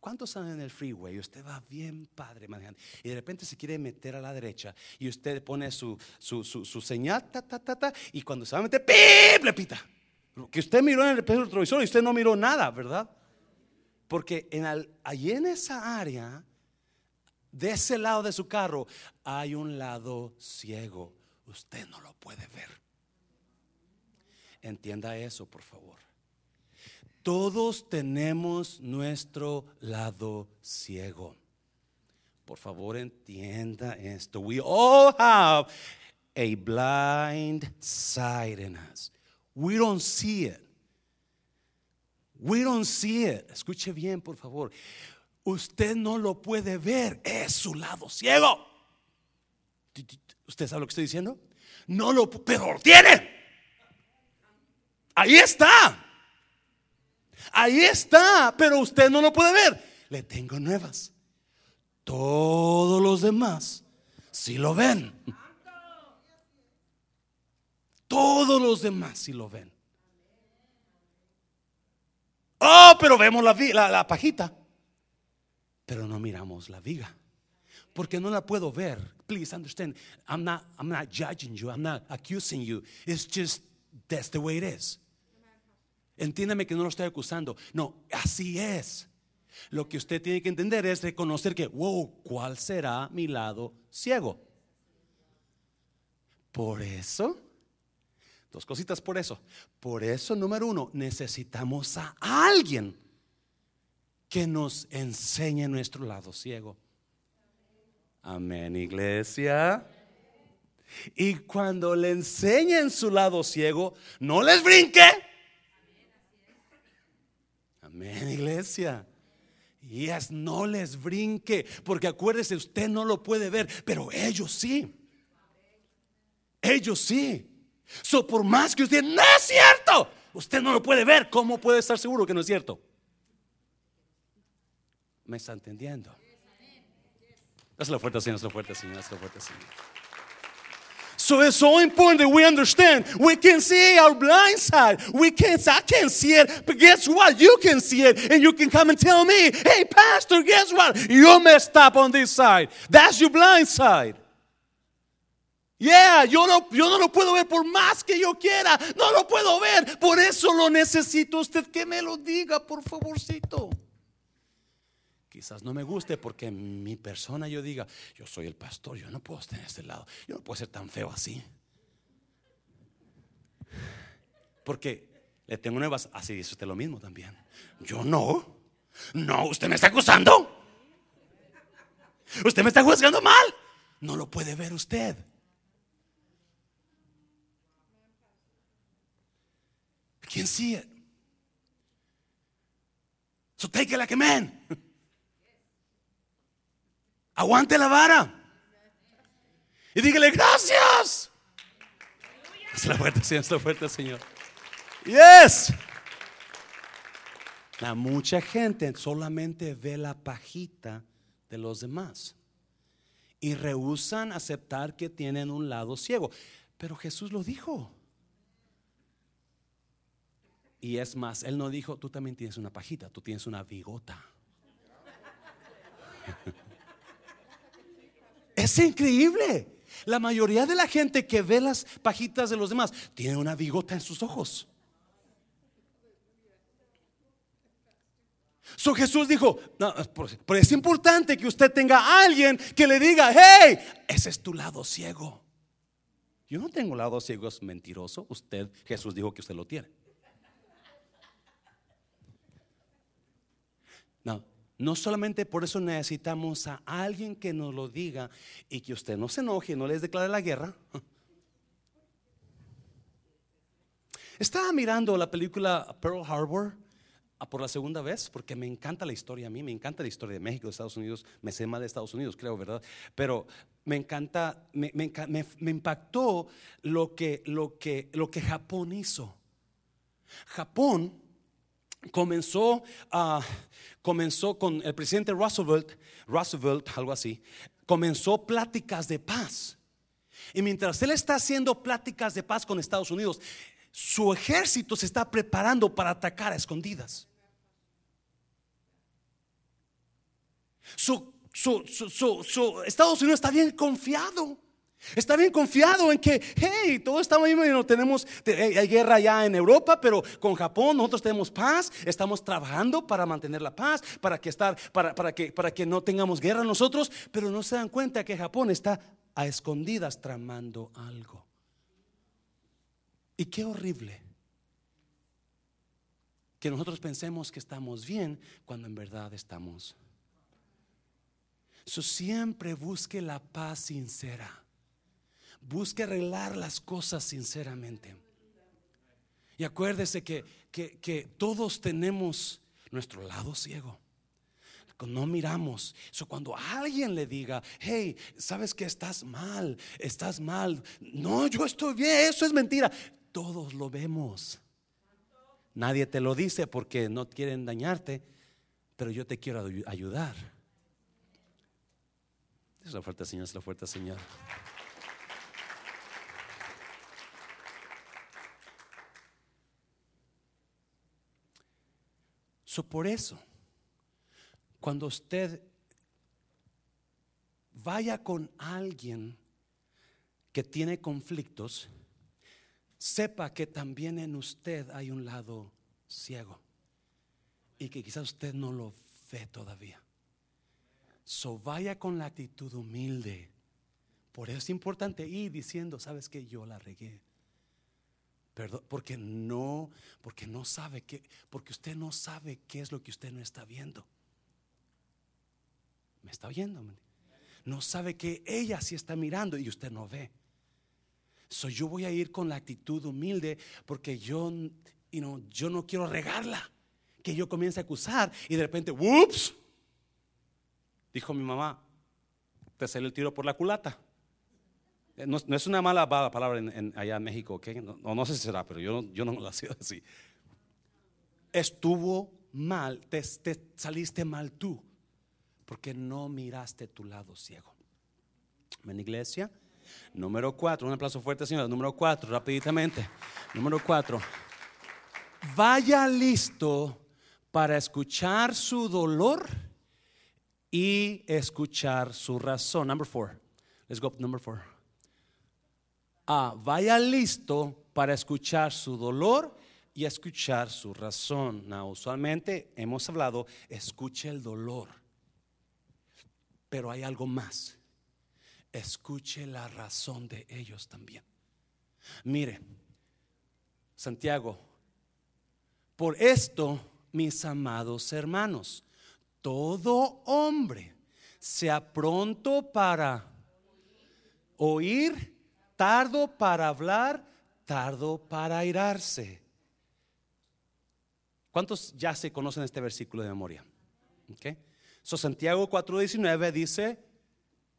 ¿Cuántos andan en el freeway? Usted va bien padre manejando y de repente se quiere meter a la derecha y usted pone su, su, su, señal, ta, ta, ta, ta, y cuando se va a meter, ¡pip! le pita. Que usted miró en el retrovisor y usted no miró nada, ¿verdad? Porque allí en esa área, de ese lado de su carro, hay un lado ciego. Usted no lo puede ver. Entienda eso, por favor. Todos tenemos nuestro lado ciego. Por favor, entienda esto. We all have a blind side in us. We don't see it. We don't see it. Escuche bien, por favor. Usted no lo puede ver. Es su lado ciego. ¿Usted sabe lo que estoy diciendo? No lo, pero lo tiene. Ahí está. Ahí está, pero usted no lo puede ver. Le tengo nuevas. Todos los demás si lo ven. Todos los demás si lo ven. Oh, pero vemos la, la pajita, pero no miramos la viga. porque no la puedo ver. Please understand, I'm not, I'm not judging you, I'm not accusing you. It's just that's the way it is. Entiéndame que no lo estoy acusando. No, así es. Lo que usted tiene que entender es reconocer que, wow, ¿cuál será mi lado ciego? Por eso, dos cositas por eso. Por eso, número uno, necesitamos a alguien que nos enseñe nuestro lado ciego. Amén, iglesia. Y cuando le enseñen su lado ciego, no les brinque. Amén, iglesia. Y es no les brinque, porque acuérdese, usted no lo puede ver, pero ellos sí. Ellos sí. So, por más que usted no es cierto, usted no lo puede ver. ¿Cómo puede estar seguro que no es cierto? ¿Me está entendiendo? La fuerte, Señor, la fuerte, Señor, la fuerte, Señor. So it's so important that we understand. We can see our blind side. We can't. I can't see it, but guess what? You can see it, and you can come and tell me, "Hey, Pastor, guess what? You messed up on this side. That's your blind side." Yeah, yo no, yo no lo puedo ver por más que yo quiera. No lo puedo ver. Por eso lo necesito usted que me lo diga, por favorcito. No me guste porque mi persona yo diga, yo soy el pastor, yo no puedo estar en este lado, yo no puedo ser tan feo así. Porque le tengo nuevas, así dice usted lo mismo también. Yo no, no, usted me está acusando. Usted me está juzgando mal. No lo puede ver usted. ¿Quién see it. So take it like a man. Aguante la vara. Y dígale gracias. Es la fuerte, Señor, la fuerte, Señor. Yes. La mucha gente solamente ve la pajita de los demás y rehusan aceptar que tienen un lado ciego. Pero Jesús lo dijo. Y es más, Él no dijo, tú también tienes una pajita, tú tienes una bigota. Es increíble. La mayoría de la gente que ve las pajitas de los demás tiene una bigota en sus ojos. So Jesús dijo, no, pero es importante que usted tenga a alguien que le diga, hey, ese es tu lado ciego. Yo no tengo lado ciego, es mentiroso. Usted, Jesús dijo que usted lo tiene. No, no solamente por eso necesitamos a alguien que nos lo diga y que usted no se enoje, no les declare la guerra. Estaba mirando la película Pearl Harbor ah, por la segunda vez porque me encanta la historia a mí, me encanta la historia de México, de Estados Unidos, me sé más de Estados Unidos, creo, ¿verdad? Pero me encanta, me, me impactó lo que, lo, que, lo que Japón hizo. Japón comenzó, comenzó con el presidente Roosevelt, Roosevelt, algo así, comenzó pláticas de paz. Y mientras él está haciendo pláticas de paz con Estados Unidos, su ejército se está preparando para atacar a escondidas. Su, Estados Unidos está bien confiado. Está bien confiado en que, hey, todo está bien, tenemos, hay guerra ya en Europa, pero con Japón nosotros tenemos paz, estamos trabajando para mantener la paz, para que, estar, para, para, que, para que no tengamos guerra nosotros, pero no se dan cuenta que Japón está a escondidas tramando algo. Y qué horrible que nosotros pensemos que estamos bien cuando en verdad estamos. Siempre busque la paz sincera. Busque arreglar las cosas sinceramente. Y acuérdese que, que, todos tenemos nuestro lado ciego. No miramos. Eso cuando alguien le diga, hey, sabes que estás mal, estás mal. No, yo estoy bien, eso es mentira. Todos lo vemos. Nadie te lo dice porque no quieren dañarte, pero yo te quiero ayudar. Es la fuerte, Señor, es la fuerte, Señor. Por eso, cuando usted vaya con alguien que tiene conflictos, sepa que también en usted hay un lado ciego y que quizás usted no lo ve todavía. So vaya con la actitud humilde. Por eso es importante ir diciendo, sabes que yo la regué. Perdón, porque no, porque no sabe que, porque usted no sabe qué es lo que usted no está viendo. ¿Me está oyendo? No sabe que ella sí está mirando y usted no ve. So yo voy a ir con la actitud humilde porque yo, yo no quiero regarla. Que yo comience a acusar y de repente, ¡whoops! Dijo mi mamá, te sale el tiro por la culata. Eh, no, es una mala palabra en, allá en México, no, no, sé si será, pero yo, yo no lo sido así. Estuvo mal, te, saliste mal tú, porque no miraste tu lado ciego. ¿En iglesia? Número cuatro, un aplauso fuerte, señor. Número cuatro, rapiditamente. Número cuatro, vaya listo para escuchar su dolor y escuchar su razón. Number four. Let's go number four. Ah, vaya listo para escuchar su dolor y escuchar su razón. Now, usualmente hemos hablado, escuche el dolor. Pero hay algo más. Escuche la razón de ellos también. Mire, Santiago, por esto, mis amados hermanos, todo hombre sea pronto para oír, tardo para hablar, tardo para airarse. ¿Cuántos ya se conocen este versículo de memoria? Okay. So Santiago 4:19 dice,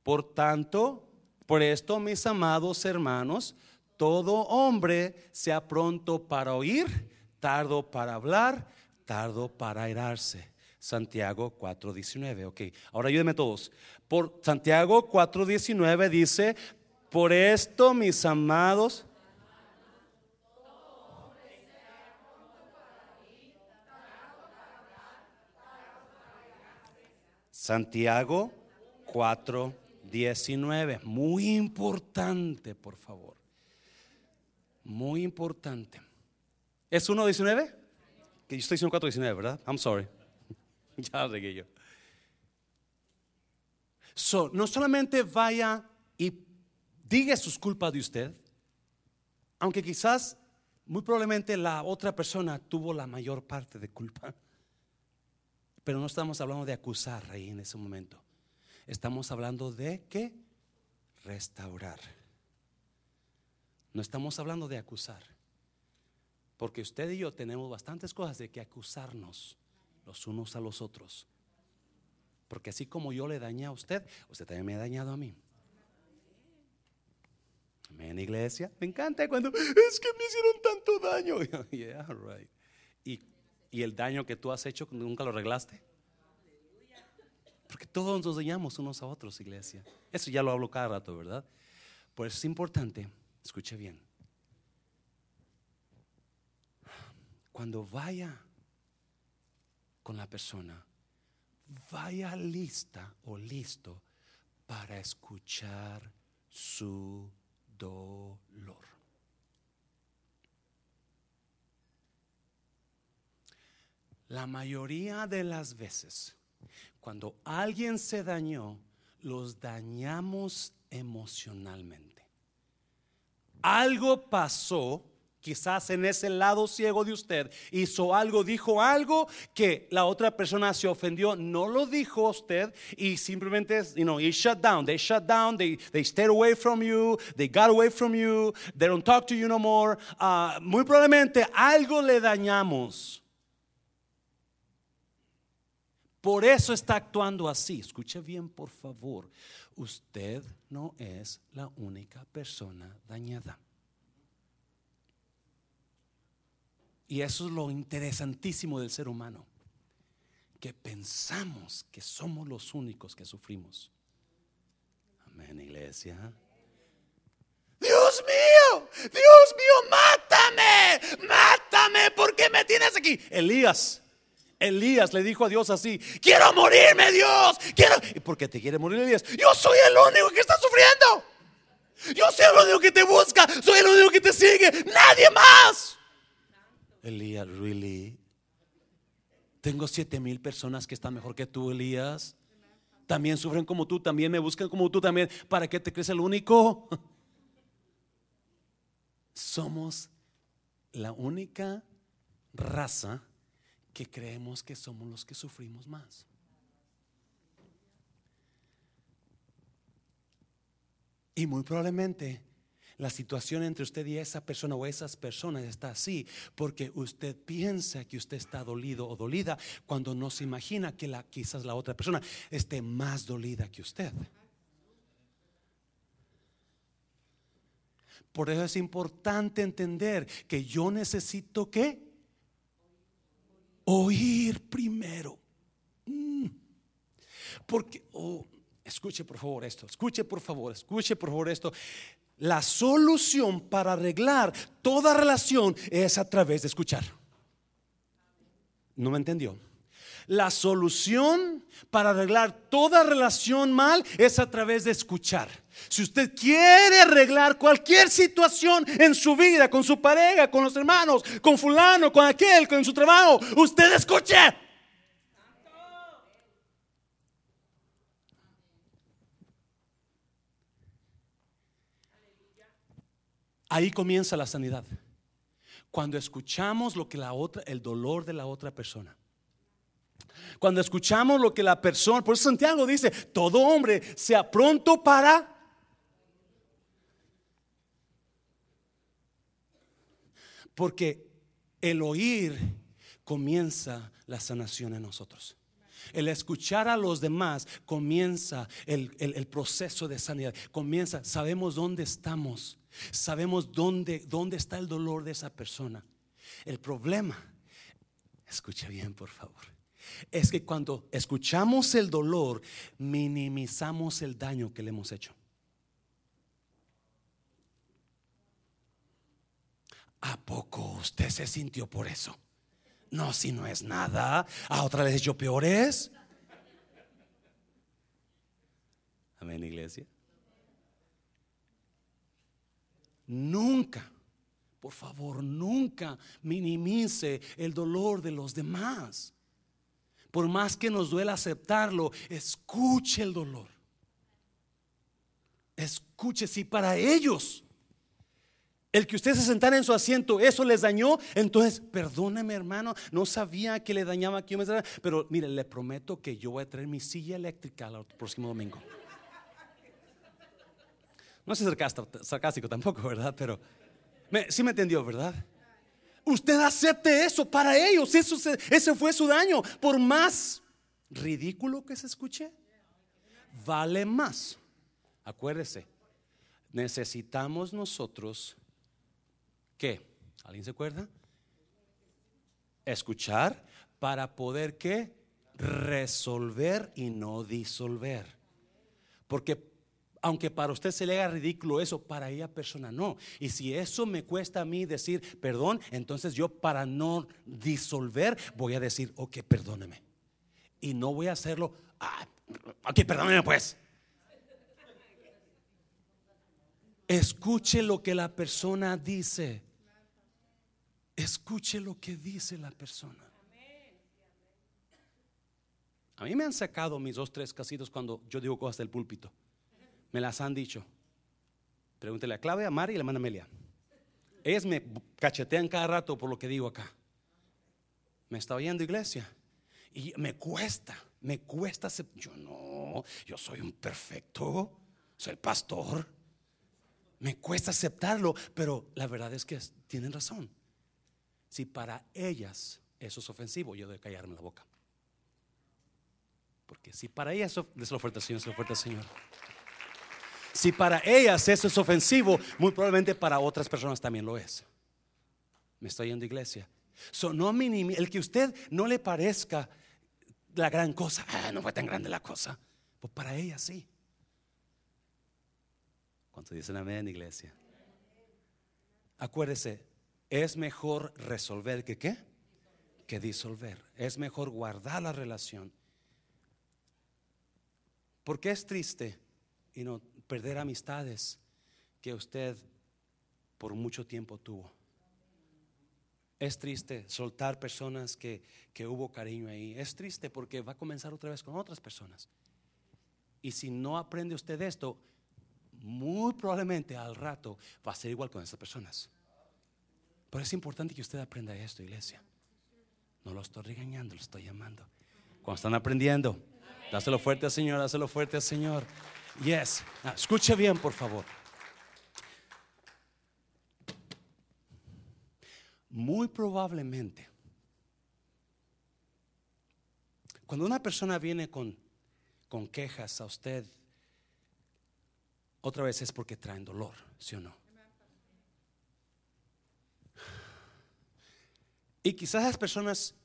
por tanto, por esto, mis amados hermanos, todo hombre sea pronto para oír, tardo para hablar, tardo para airarse. Santiago 4:19. Ok, ahora ayúdenme todos. Por Santiago 4:19 dice, por esto mis amados... Santiago 4:19. Muy importante, por favor. Muy importante. ¿Es 1.19? Que yo estoy diciendo 4.19, ¿verdad? I'm sorry. ya regué yo. So, no solamente vaya y diga sus culpas de usted, aunque quizás muy probablemente la otra persona tuvo la mayor parte de culpa. Pero no estamos hablando de acusar ahí en ese momento. Estamos hablando de que restaurar. No estamos hablando de acusar. Porque usted y yo tenemos bastantes cosas de que acusarnos los unos a los otros. Porque así como yo le dañé a usted, usted también me ha dañado a mí. Amén, iglesia. Me encanta cuando es que me hicieron tanto daño. Y, el daño que tú has hecho nunca lo arreglaste. Porque todos nos dañamos unos a otros, iglesia. Eso ya lo hablo cada rato, ¿verdad? Pues es importante, escuche bien. Cuando vaya con la persona, vaya lista o listo para escuchar su dolor. La mayoría de las veces, cuando alguien se dañó, los dañamos emocionalmente. Algo pasó quizás en ese lado ciego de usted hizo algo, dijo algo que la otra persona se ofendió, no lo dijo usted y simplemente, you know, he shut down, they shut down, they, they stayed away from you, they got away from you, they don't talk to you no more. Uh, muy probablemente algo le dañamos. Por eso está actuando así. Escuche bien, por favor. Usted no es la única persona dañada. Y eso es lo interesantísimo del ser humano, que pensamos que somos los únicos que sufrimos. Amén, iglesia. Dios mío, Dios mío, mátame, mátame, ¿por qué me tienes aquí? Elías, Elías le dijo a Dios así, quiero morirme Dios, quiero... ¿Y por qué te quiere morir Elías? Yo soy el único que está sufriendo. Yo soy el único que te busca, soy el único que te sigue, nadie más. Elías, really? Tengo siete mil personas que están mejor que tú, Elías. También sufren como tú, también me buscan como tú, también. ¿Para qué te crees el único? Somos la única raza que creemos que somos los que sufrimos más. Y muy probablemente la situación entre usted y esa persona o esas personas está así porque usted piensa que usted está dolido o dolida cuando no se imagina que la, quizás la otra persona esté más dolida que usted. Por eso es importante entender que yo necesito que oír primero. Mm. Porque, oh, escuche por favor esto, escuche por favor, escuche por favor esto. La solución para arreglar toda relación es a través de escuchar. ¿No me entendió? La solución para arreglar toda relación mal es a través de escuchar. Si usted quiere arreglar cualquier situación en su vida, con su pareja, con los hermanos, con fulano, con aquel, con su trabajo, usted escuche. Ahí comienza la sanidad. Cuando escuchamos lo que la otra, el dolor de la otra persona. Cuando escuchamos lo que la persona, por eso Santiago dice, todo hombre sea pronto para Porque el oír comienza la sanación en nosotros. El escuchar a los demás comienza el, el, proceso de sanidad. Comienza, sabemos dónde estamos, sabemos dónde, dónde está el dolor de esa persona. El problema, escucha bien por favor, es que cuando escuchamos el dolor, minimizamos el daño que le hemos hecho. ¿A poco usted se sintió por eso? No, si no es nada. ¿A otra vez hecho peores? Amén, iglesia. Nunca, por favor, nunca minimice el dolor de los demás. Por más que nos duela aceptarlo, escuche el dolor. Escuche si para ellos el que usted se sentara en su asiento, eso les dañó. Entonces, perdóneme, hermano, no sabía que le dañaba que yo me Pero mire, le prometo que yo voy a traer mi silla eléctrica el próximo domingo. No sé sarcástico tampoco, ¿verdad? Pero sí me entendió, ¿verdad? Usted acepte eso para ellos. Eso, ese fue su daño. Por más ridículo que se escuche, vale más. Acuérdese, necesitamos nosotros ¿qué? ¿Alguien se acuerda? Escuchar para poder qué? Resolver y no disolver. Porque aunque para usted se le haga ridículo eso, para ella persona no. Y si eso me cuesta a mí decir perdón, entonces yo para no disolver voy a decir, ok, perdóneme. Y no voy a hacerlo, ah, ok, perdóneme pues. Escuche lo que la persona dice. Escuche lo que dice la persona. A mí me han sacado mis dos, tres casitos cuando yo digo cosas del púlpito. Me las han dicho. Pregúntele a Claudia, a Mari y la hermana Amelia. Ellas me cachetean cada rato por lo que digo acá. Me está oyendo iglesia. Y me cuesta, me cuesta. Yo no, yo soy un perfecto, soy el pastor. Me cuesta aceptarlo, pero la verdad es que tienen razón. Si para ellas eso es ofensivo, yo debo callarme la boca. Porque si para ellas, es la oferta, Señor, es la oferta, Señor. Si para ellas eso es ofensivo, muy probablemente para otras personas también lo es. Me estoy yendo iglesia. So, no el que usted no le parezca la gran cosa, ah, no fue tan grande la cosa, pues para ella sí. ¿Cuánto dicen amén, iglesia? Acuérdese, es mejor resolver que qué? que disolver. Es mejor guardar la relación. Porque es triste y no perder amistades que usted por mucho tiempo tuvo. Es triste soltar personas que, que hubo cariño ahí. Es triste porque va a comenzar otra vez con otras personas. Y si no aprende usted esto, muy probablemente al rato va a ser igual con esas personas. Pero es importante que usted aprenda esto, iglesia. No lo estoy regañando, lo estoy llamando. Cuando están aprendiendo, dáselo fuerte al Señor, dáselo fuerte al Señor. Yes. escuche bien, por favor. Muy probablemente, cuando una persona viene con, con quejas a usted, otra vez es porque traen dolor, ¿sí o no? Y quizás las personas,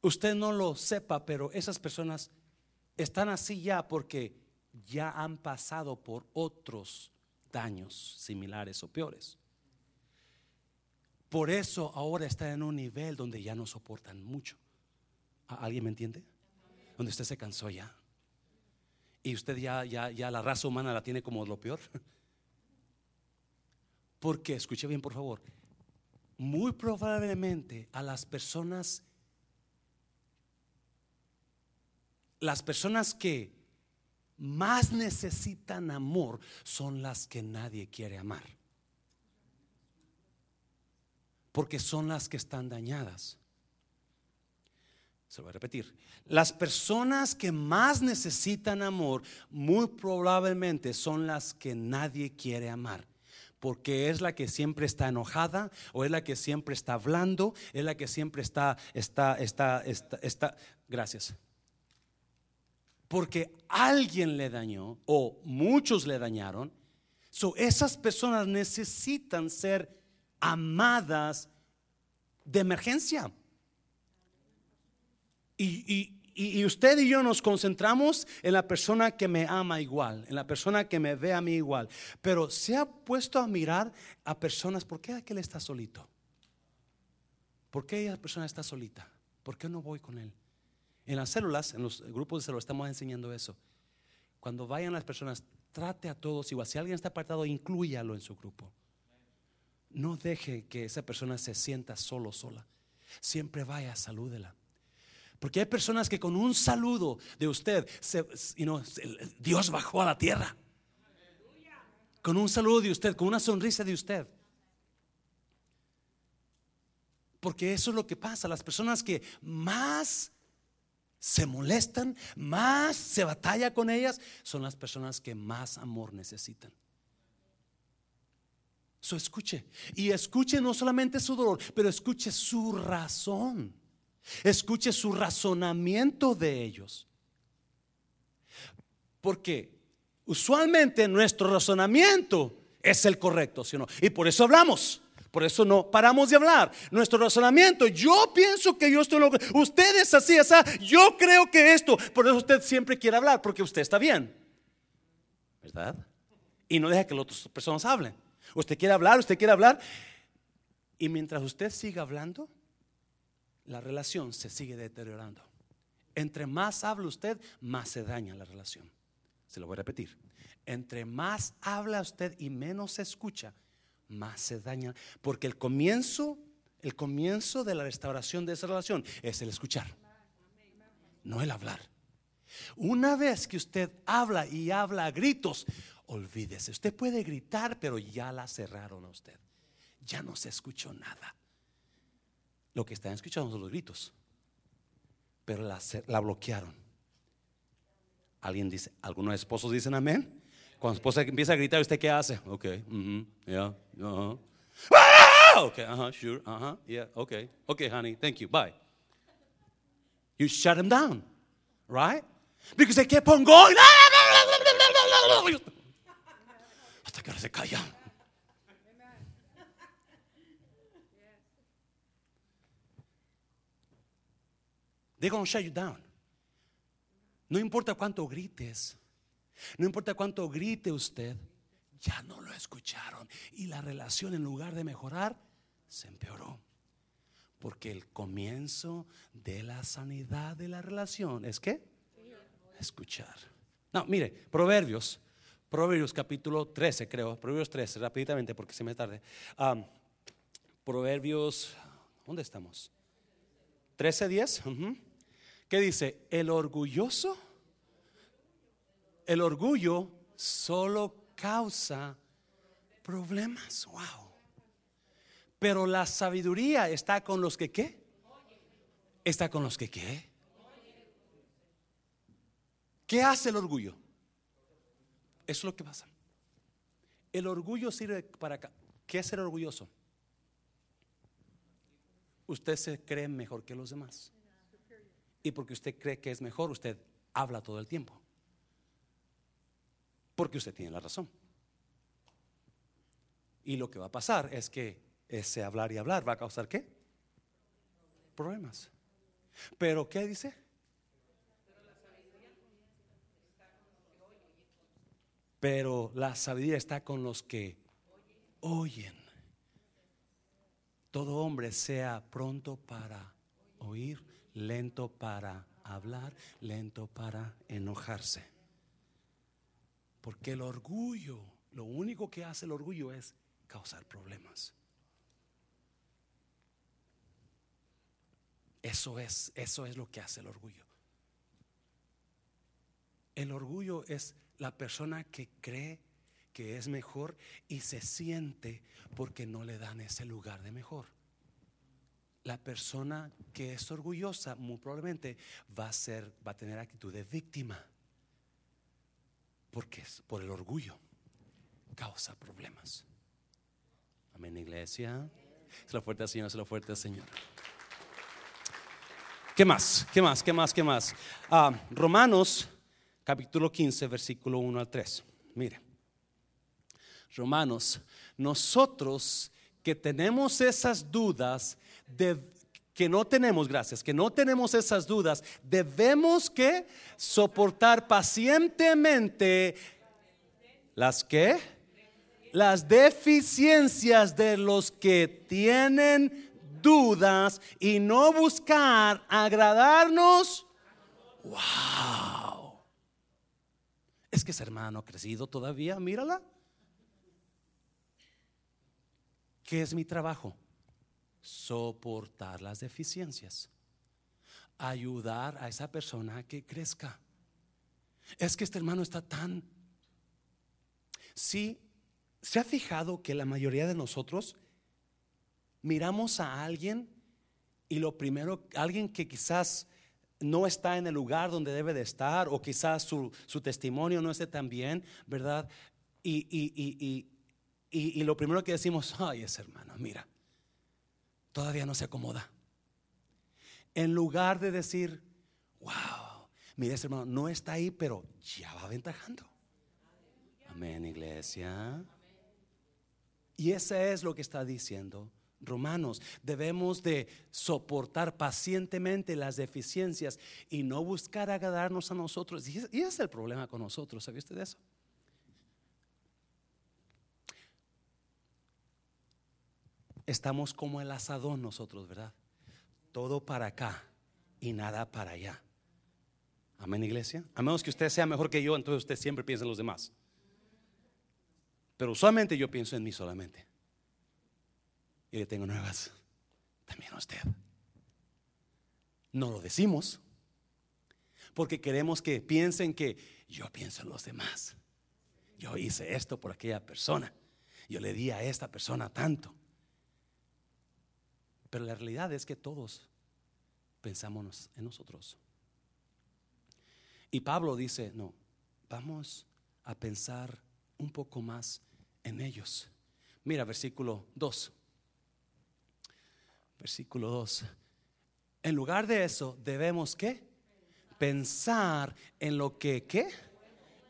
usted no lo sepa, pero esas personas están así ya porque ya han pasado por otros daños similares o peores. Por eso ahora está en un nivel donde ya no soportan mucho. ¿Alguien me entiende? Donde usted se cansó ya. Y usted ya, ya, ya la raza humana la tiene como lo peor. Porque, escuche bien por favor, muy probablemente a las personas, las personas que más necesitan amor son las que nadie quiere amar. Porque son las que están dañadas. Se lo voy a repetir. Las personas que más necesitan amor muy probablemente son las que nadie quiere amar porque es la que siempre está enojada o es la que siempre está hablando, es la que siempre está, está, está, está. Gracias. Porque alguien le dañó o muchos le dañaron. So, esas personas necesitan ser amadas de emergencia. Y, y, usted y yo nos concentramos en la persona que me ama igual, en la persona que me ve a mí igual. Pero se ha puesto a mirar a personas, ¿por qué aquel está solito? ¿Por qué esa persona está solita? ¿Por qué no voy con él? En las células, en los grupos de células, estamos enseñando eso. Cuando vayan las personas, trate a todos igual. Si alguien está apartado, incluyalo en su grupo. No deje que esa persona se sienta solo, sola. Siempre vaya, salúdela. Porque hay personas que con un saludo de usted, Dios bajó a la tierra. Con un saludo de usted, con una sonrisa de usted. Porque eso es lo que pasa. Las personas que más se molestan, más se batalla con ellas, son las personas que más amor necesitan. So, escuche. Y escuche no solamente su dolor, pero escuche su razón. Escuche su razonamiento de ellos. Porque usualmente nuestro razonamiento es el correcto, ¿sí Y por eso hablamos. Por eso no paramos de hablar. Nuestro razonamiento, yo pienso que yo estoy loco. Usted es así, esa. Yo creo que esto. Por eso usted siempre quiere hablar, porque usted está bien. ¿Verdad? Y no deja que las otras personas hablen. Usted quiere hablar, usted quiere hablar. Y mientras usted siga hablando, la relación se sigue deteriorando. Entre más habla usted, más se daña la relación. Se lo voy a repetir. Entre más habla usted y menos escucha, más se daña. Porque el comienzo, el comienzo de la restauración de esa relación es el escuchar, no el hablar. Una vez que usted habla y habla a gritos, olvídese. Usted puede gritar, pero ya la cerraron a usted. Ya no se escuchó nada. Lo que están escuchando son los gritos, pero la, bloquearon. Alguien dice, algunos esposos dicen amén. Cuando la esposa empieza a gritar, ¿usted qué hace? Ok, yeah, uh -huh. Okay, uh -huh, sure, uh -huh, yeah, okay, okay, honey, thank you, bye. You shut them down, right? Because they keep on going. Hasta que ahora se callan. They're going to shut you down. No importa cuánto grites, no importa cuánto grite usted, ya no lo escucharon. Y la relación en lugar de mejorar, se empeoró. Porque el comienzo de la sanidad de la relación es que escuchar. No, mire, Proverbios, Proverbios capítulo 13, creo, Proverbios 13, rápidamente porque se me tarde. Proverbios, ¿dónde estamos? 13, 10. ¿Qué dice? El orgulloso, el orgullo solo causa problemas. Wow. Pero la sabiduría está con los que qué? Está con los que qué? ¿Qué hace el orgullo? Eso es lo que pasa. El orgullo sirve para ¿Qué es ser orgulloso? Usted se cree mejor que los demás. Y porque usted cree que es mejor, usted habla todo el tiempo. Porque usted tiene la razón. Y lo que va a pasar es que ese hablar y hablar va a causar qué? Problemas. Pero ¿qué dice? Pero la sabiduría está con los que oyen. Todo hombre sea pronto para oír, lento para hablar, lento para enojarse. Porque el orgullo, lo único que hace el orgullo es causar problemas. Eso es, eso es lo que hace el orgullo. El orgullo es la persona que cree que es mejor y se siente porque no le dan ese lugar de mejor. La persona que es orgullosa muy probablemente va a ser va a tener actitud de víctima. Porque es por el orgullo causa problemas. Amén, iglesia. Es la fuerte Señor, es la fuerte Señor. ¿Qué más? ¿Qué más? ¿Qué más? ¿Qué más? Ah, Romanos capítulo 15, versículo 1 al 3. Mire, Romanos, nosotros que tenemos esas dudas, de, que no tenemos, gracias, que no tenemos esas dudas, debemos que soportar pacientemente las que, las deficiencias de los que tienen dudas y no buscar agradarnos. Wow. Es que ese hermano crecido todavía, mírala. ¿Qué es mi trabajo? Soportar las deficiencias. Ayudar a esa persona que crezca. Es que este hermano está tan... Sí, ¿se ha fijado que la mayoría de nosotros miramos a alguien y lo primero, alguien que quizás no está en el lugar donde debe de estar o quizás su, testimonio no esté tan bien, ¿verdad? Y, y, lo primero que decimos, ay, ese hermano, mira, todavía no se acomoda. En lugar de decir, wow, mira ese hermano, no está ahí, pero ya va aventajando. Amén, iglesia. Y ese es lo que está diciendo Romanos, debemos de soportar pacientemente las deficiencias y no buscar agradarnos a nosotros. Y ese es el problema con nosotros, ¿sabía usted de eso? Estamos como el asadón nosotros, ¿verdad? Todo para acá y nada para allá. Amén, iglesia. A menos que usted sea mejor que yo, entonces usted siempre piensa en los demás. Pero usualmente yo pienso en mí solamente. Y le tengo nuevas. También a usted. No lo decimos. Porque queremos que piensen que yo pienso en los demás. Yo hice esto por aquella persona. Yo le di a esta persona tanto. Pero la realidad es que todos pensamos en nosotros. Y Pablo dice, no, vamos a pensar un poco más en ellos. Mira, versículo 2 versículo 2. En lugar de eso, debemos qué? Pensar en lo que qué?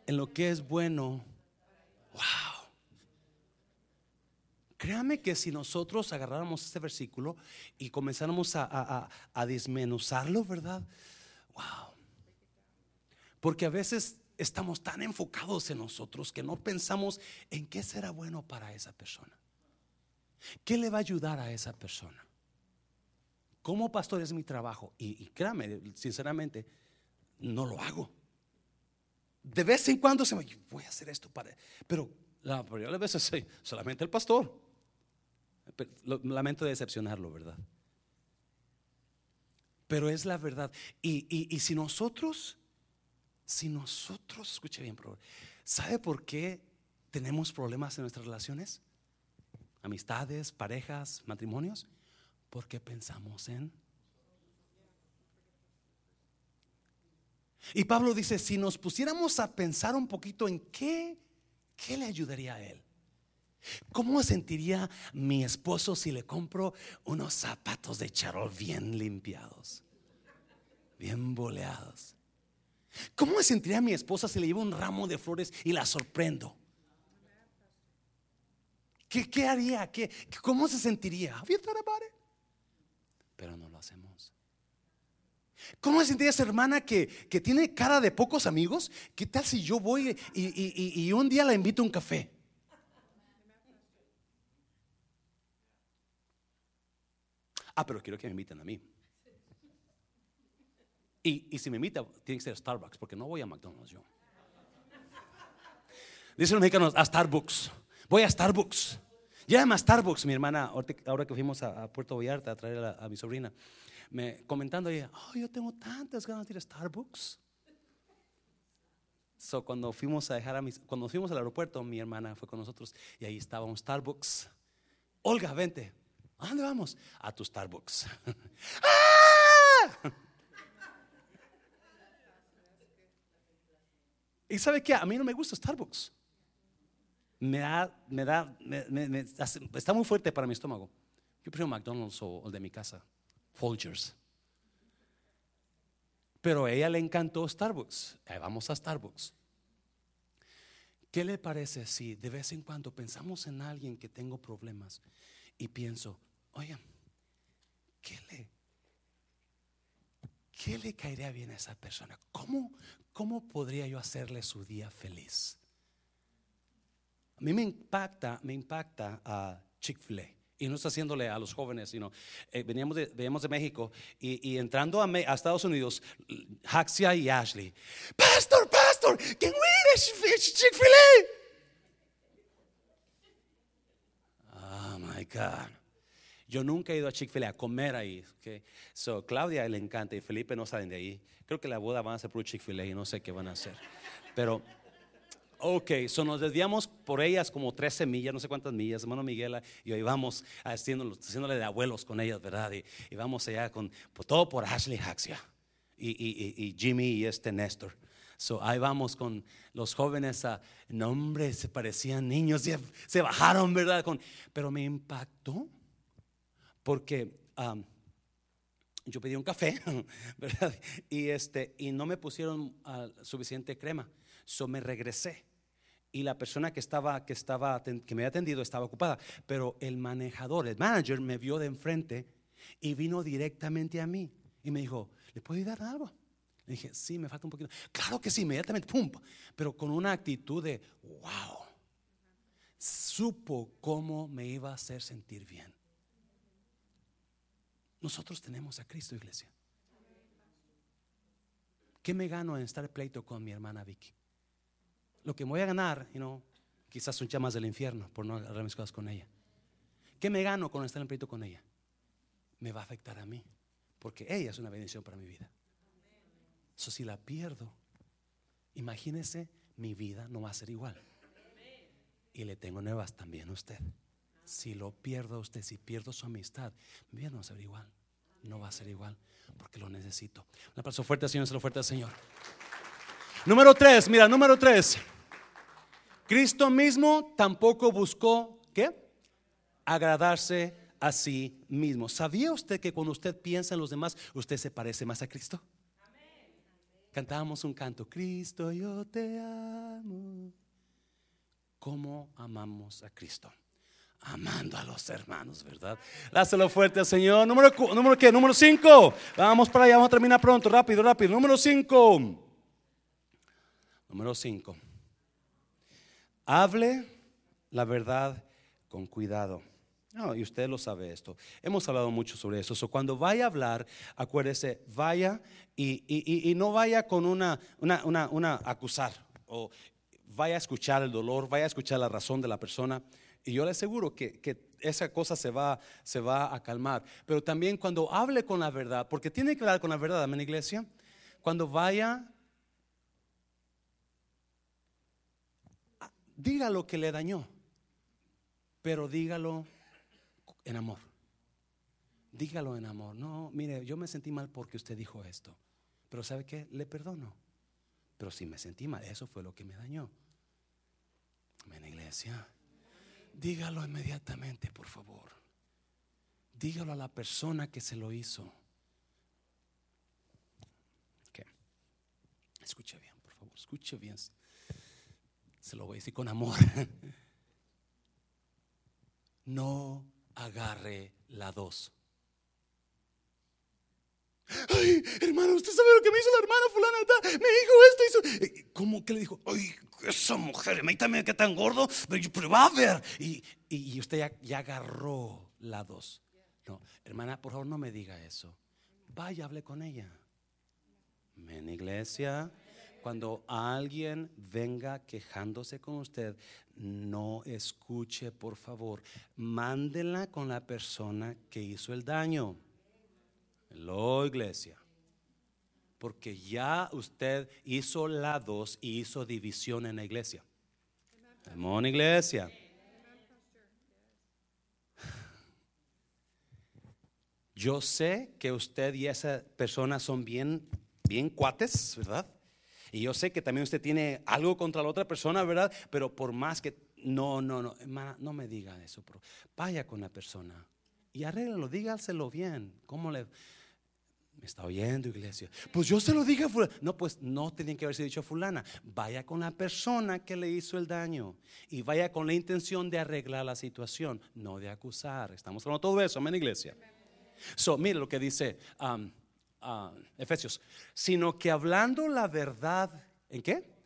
En lo que es bueno. Wow. Créame que si nosotros agarráramos este versículo y comenzáramos a, a, a desmenuzarlo, ¿verdad? Wow. Porque a veces estamos tan enfocados en nosotros que no pensamos en qué será bueno para esa persona. ¿Qué le va a ayudar a esa persona? Como pastor es mi trabajo y, y créame, sinceramente, no lo hago. De vez en cuando se me voy a hacer esto para, pero la mayoría de las veces soy solamente el pastor. Lamento decepcionarlo, ¿verdad? Pero es la verdad. Y, y si nosotros, si nosotros, escuche bien, ¿sabe por qué tenemos problemas en nuestras relaciones? Amistades, parejas, matrimonios. Porque pensamos en Y Pablo dice, si nos pusiéramos a pensar un poquito en qué, ¿qué le ayudaría a él? ¿Cómo sentiría mi esposo si le compro unos zapatos de charol bien limpiados, bien boleados? ¿Cómo sentiría mi esposa si le llevo un ramo de flores y la sorprendo? ¿Qué, qué haría? ¿Qué, ¿Cómo se sentiría? Pero no lo hacemos. ¿Cómo se sentiría esa hermana que, tiene cara de pocos amigos? ¿Qué tal si yo voy y, un día la invito a un café? Ah, pero quiero que me inviten a mí. Y, si me invita, tiene que ser Starbucks, porque no voy a McDonald's yo. Dicen los mexicanos, a Starbucks. Voy a Starbucks. Llévame a Starbucks, mi hermana, ahora que fuimos a, Puerto Vallarta a traer a mi sobrina me, comentando ella, oh, yo tengo tantas ganas de ir a Starbucks. So, cuando fuimos a dejar a mis, cuando fuimos al aeropuerto, mi hermana fue con nosotros y ahí estaba un Starbucks. Olga, vente. ¿A dónde vamos? A tu Starbucks. ¡Ah! ¿Y sabe qué? A mí no me gusta Starbucks. Me da, me da, está muy fuerte para mi estómago. Yo prefiero McDonald's o el de mi casa. Folgers. Pero a ella le encantó Starbucks. vamos a Starbucks. ¿Qué le parece si de vez en cuando pensamos en alguien que tengo problemas y pienso, oye, ¿qué le, qué le caería bien a esa persona? ¿Cómo, cómo podría yo hacerle su día feliz? A mí me impacta, me impacta a Chick-fil-A y no está haciéndole a los jóvenes, sino eh, veníamos, de, veníamos de México y, entrando a, Estados Unidos, Haxia y Ashley, Pastor, Pastor, can we Chick-fil-A? Yo nunca he ido a Chick-fil-A a comer ahí. Okay? So, Claudia le encanta y Felipe no salen de ahí. Creo que la boda van a ser por Chick-fil-A y no sé qué van a hacer. Pero Ok, so nos desviamos por ellas como 13 millas, no sé cuántas millas, hermano Miguel, y ahí vamos haciéndole, de abuelos con ellas, ¿verdad? Y, vamos allá con todo por Ashley Haxia y, Jimmy y este Néstor. So ahí vamos con los jóvenes a nombres, se parecían niños, se, se bajaron, ¿verdad? Con, pero me impactó porque um, yo pedí un café, ¿verdad? Y, este, y no me pusieron uh, suficiente crema. So me regresé y la persona que estaba que estaba que me había atendido estaba ocupada, pero el manejador, el manager me vio de enfrente y vino directamente a mí y me dijo, ¿le puedo dar algo? Le dije, sí, me falta un poquito. Claro que sí, inmediatamente, pum, pero con una actitud de, wow, supo cómo me iba a hacer sentir bien. Nosotros tenemos a Cristo, iglesia. ¿Qué me gano en estar pleito con mi hermana Vicky? lo que me voy a ganar, you know, quizás son llamas del infierno por no arreglar mis cosas con ella. ¿Qué me gano con estar en pleito con ella? Me va a afectar a mí, porque ella es una bendición para mi vida. Eso si la pierdo, imagínese, mi vida no va a ser igual. Y le tengo nuevas también a usted. Si lo pierdo a usted, si pierdo su amistad, mi vida no va a ser igual. No va a ser igual, porque lo necesito. Un aplauso fuerte, Señor, un fuerte, Señor. Número tres, mira, número tres. Cristo mismo tampoco buscó, ¿qué? Agradarse a sí mismo. ¿Sabía usted que cuando usted piensa en los demás, usted se parece más a Cristo? Cantábamos un canto, Cristo, yo te amo. ¿Cómo amamos a Cristo? Amando a los hermanos, ¿verdad? Dáselo fuerte al Señor. Número, número qué? Número cinco. Vamos para allá, vamos a terminar pronto, rápido, rápido. Número cinco. Número cinco. Hable la verdad con cuidado. No, y usted lo sabe esto. Hemos hablado mucho sobre eso. So, cuando vaya a hablar, acuérdese, vaya y, no vaya con una, una, una, acusar o vaya a escuchar el dolor, vaya a escuchar la razón de la persona. Y yo le aseguro que, que, esa cosa se va, se va a calmar. Pero también cuando hable con la verdad, porque tiene que hablar con la verdad, amén, iglesia. Cuando vaya, diga lo que le dañó, pero dígalo en amor. Dígalo en amor. No, mire, yo me sentí mal porque usted dijo esto. Pero ¿sabe qué? Le perdono. Pero si me sentí mal, eso fue lo que me dañó. Amén, iglesia. Dígalo inmediatamente, por favor. Dígalo a la persona que se lo hizo. Escuche bien, por favor. Escuche bien. Se lo voy a decir con amor. No agarre la dos. Ay, hermano, ¿usted sabe lo que me hizo la hermana fulana? Me dijo esto, hizo. Eh, ¿Cómo que le dijo? Ay, esa mujer, me también que tan gordo, pero va a ver. Y, y usted ya, ya, agarró la dos. No, hermana, por favor, no me diga eso. Vaya, hable con ella. Ven, iglesia cuando alguien venga quejándose con usted, no escuche, por favor. Mándela con la persona que hizo el daño. Lo iglesia. Porque ya usted hizo lados y hizo división en la iglesia. Amén, iglesia. Yo sé que usted y esa persona son bien, bien cuates, ¿verdad? Y yo sé que también usted tiene algo contra la otra persona, ¿verdad? Pero por más que... No, no, no, hermana, no me diga eso. Vaya con la persona y arréglalo, dígaselo bien. ¿Cómo le... Me está oyendo, iglesia. Pues yo se lo dije a fulana. No, pues no tenían que haberse dicho a fulana. Vaya con la persona que le hizo el daño. Y vaya con la intención de arreglar la situación, no de acusar. Estamos hablando todo eso, amén, iglesia. So, mire lo que dice um, Efesios, sino que hablando la verdad, ¿en qué?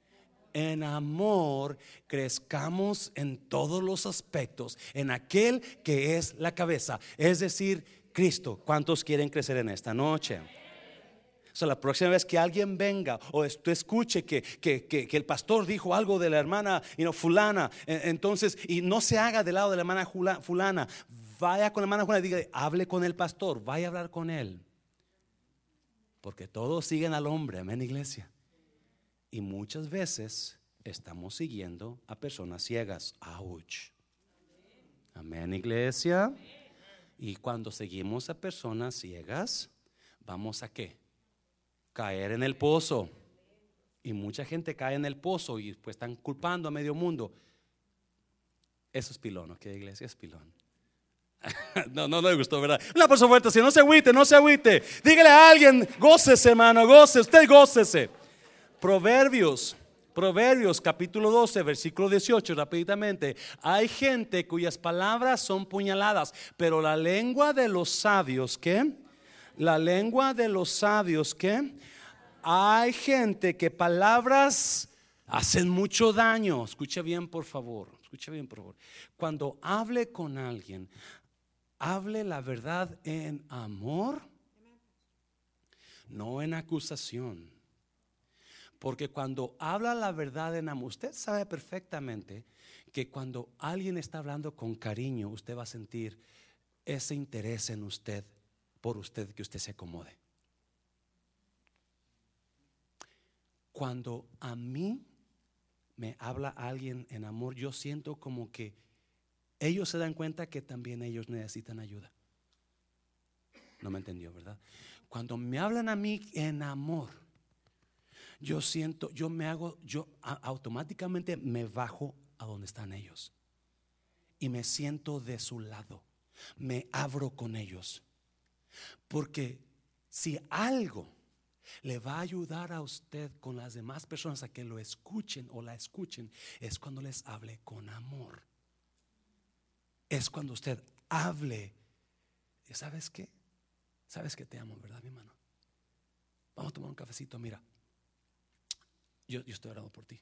En amor crezcamos en todos los aspectos, en aquel que es la cabeza, es decir, Cristo. ¿Cuántos quieren crecer en esta noche? O la próxima vez que alguien venga o escuche que, que, el pastor dijo algo de la hermana fulana, entonces, y no se haga del lado de la hermana fulana, vaya con la hermana fulana y diga, hable con el pastor, vaya a hablar con él. Porque todos siguen al hombre, amén iglesia. Y muchas veces estamos siguiendo a personas ciegas. Ouch. Amén iglesia. Y cuando seguimos a personas ciegas, vamos a qué? Caer en el pozo. Y mucha gente cae en el pozo y pues están culpando a medio mundo. Eso es pilón, ¿ok? Iglesia es pilón. No, no, le gustó, ¿verdad? Una persona fuerte, si no se agüite, no se agüite. Dígale a alguien, gócese, hermano, gócese, usted gócese. Proverbios, Proverbios capítulo 12, versículo 18, rápidamente. Hay gente cuyas palabras son puñaladas, pero la lengua de los sabios, ¿qué? La lengua de los sabios, ¿qué? Hay gente que palabras hacen mucho daño. Escucha bien, por favor. Escucha bien, por favor. Cuando hable con alguien, hable la verdad en amor, no en acusación. Porque cuando habla la verdad en amor, usted sabe perfectamente que cuando alguien está hablando con cariño, usted va a sentir ese interés en usted, por usted, que usted se acomode. Cuando a mí me habla alguien en amor, yo siento como que ellos se dan cuenta que también ellos necesitan ayuda. No me entendió, ¿verdad? Cuando me hablan a mí en amor, yo siento, yo me hago, yo automáticamente me bajo a donde están ellos y me siento de su lado, me abro con ellos. Porque si algo le va a ayudar a usted con las demás personas a que lo escuchen o la escuchen, es cuando les hable con amor es cuando usted hable. ¿Sabes qué? Sabes que te amo, ¿verdad, mi hermano? Vamos a tomar un cafecito. Mira, yo, estoy orando por ti.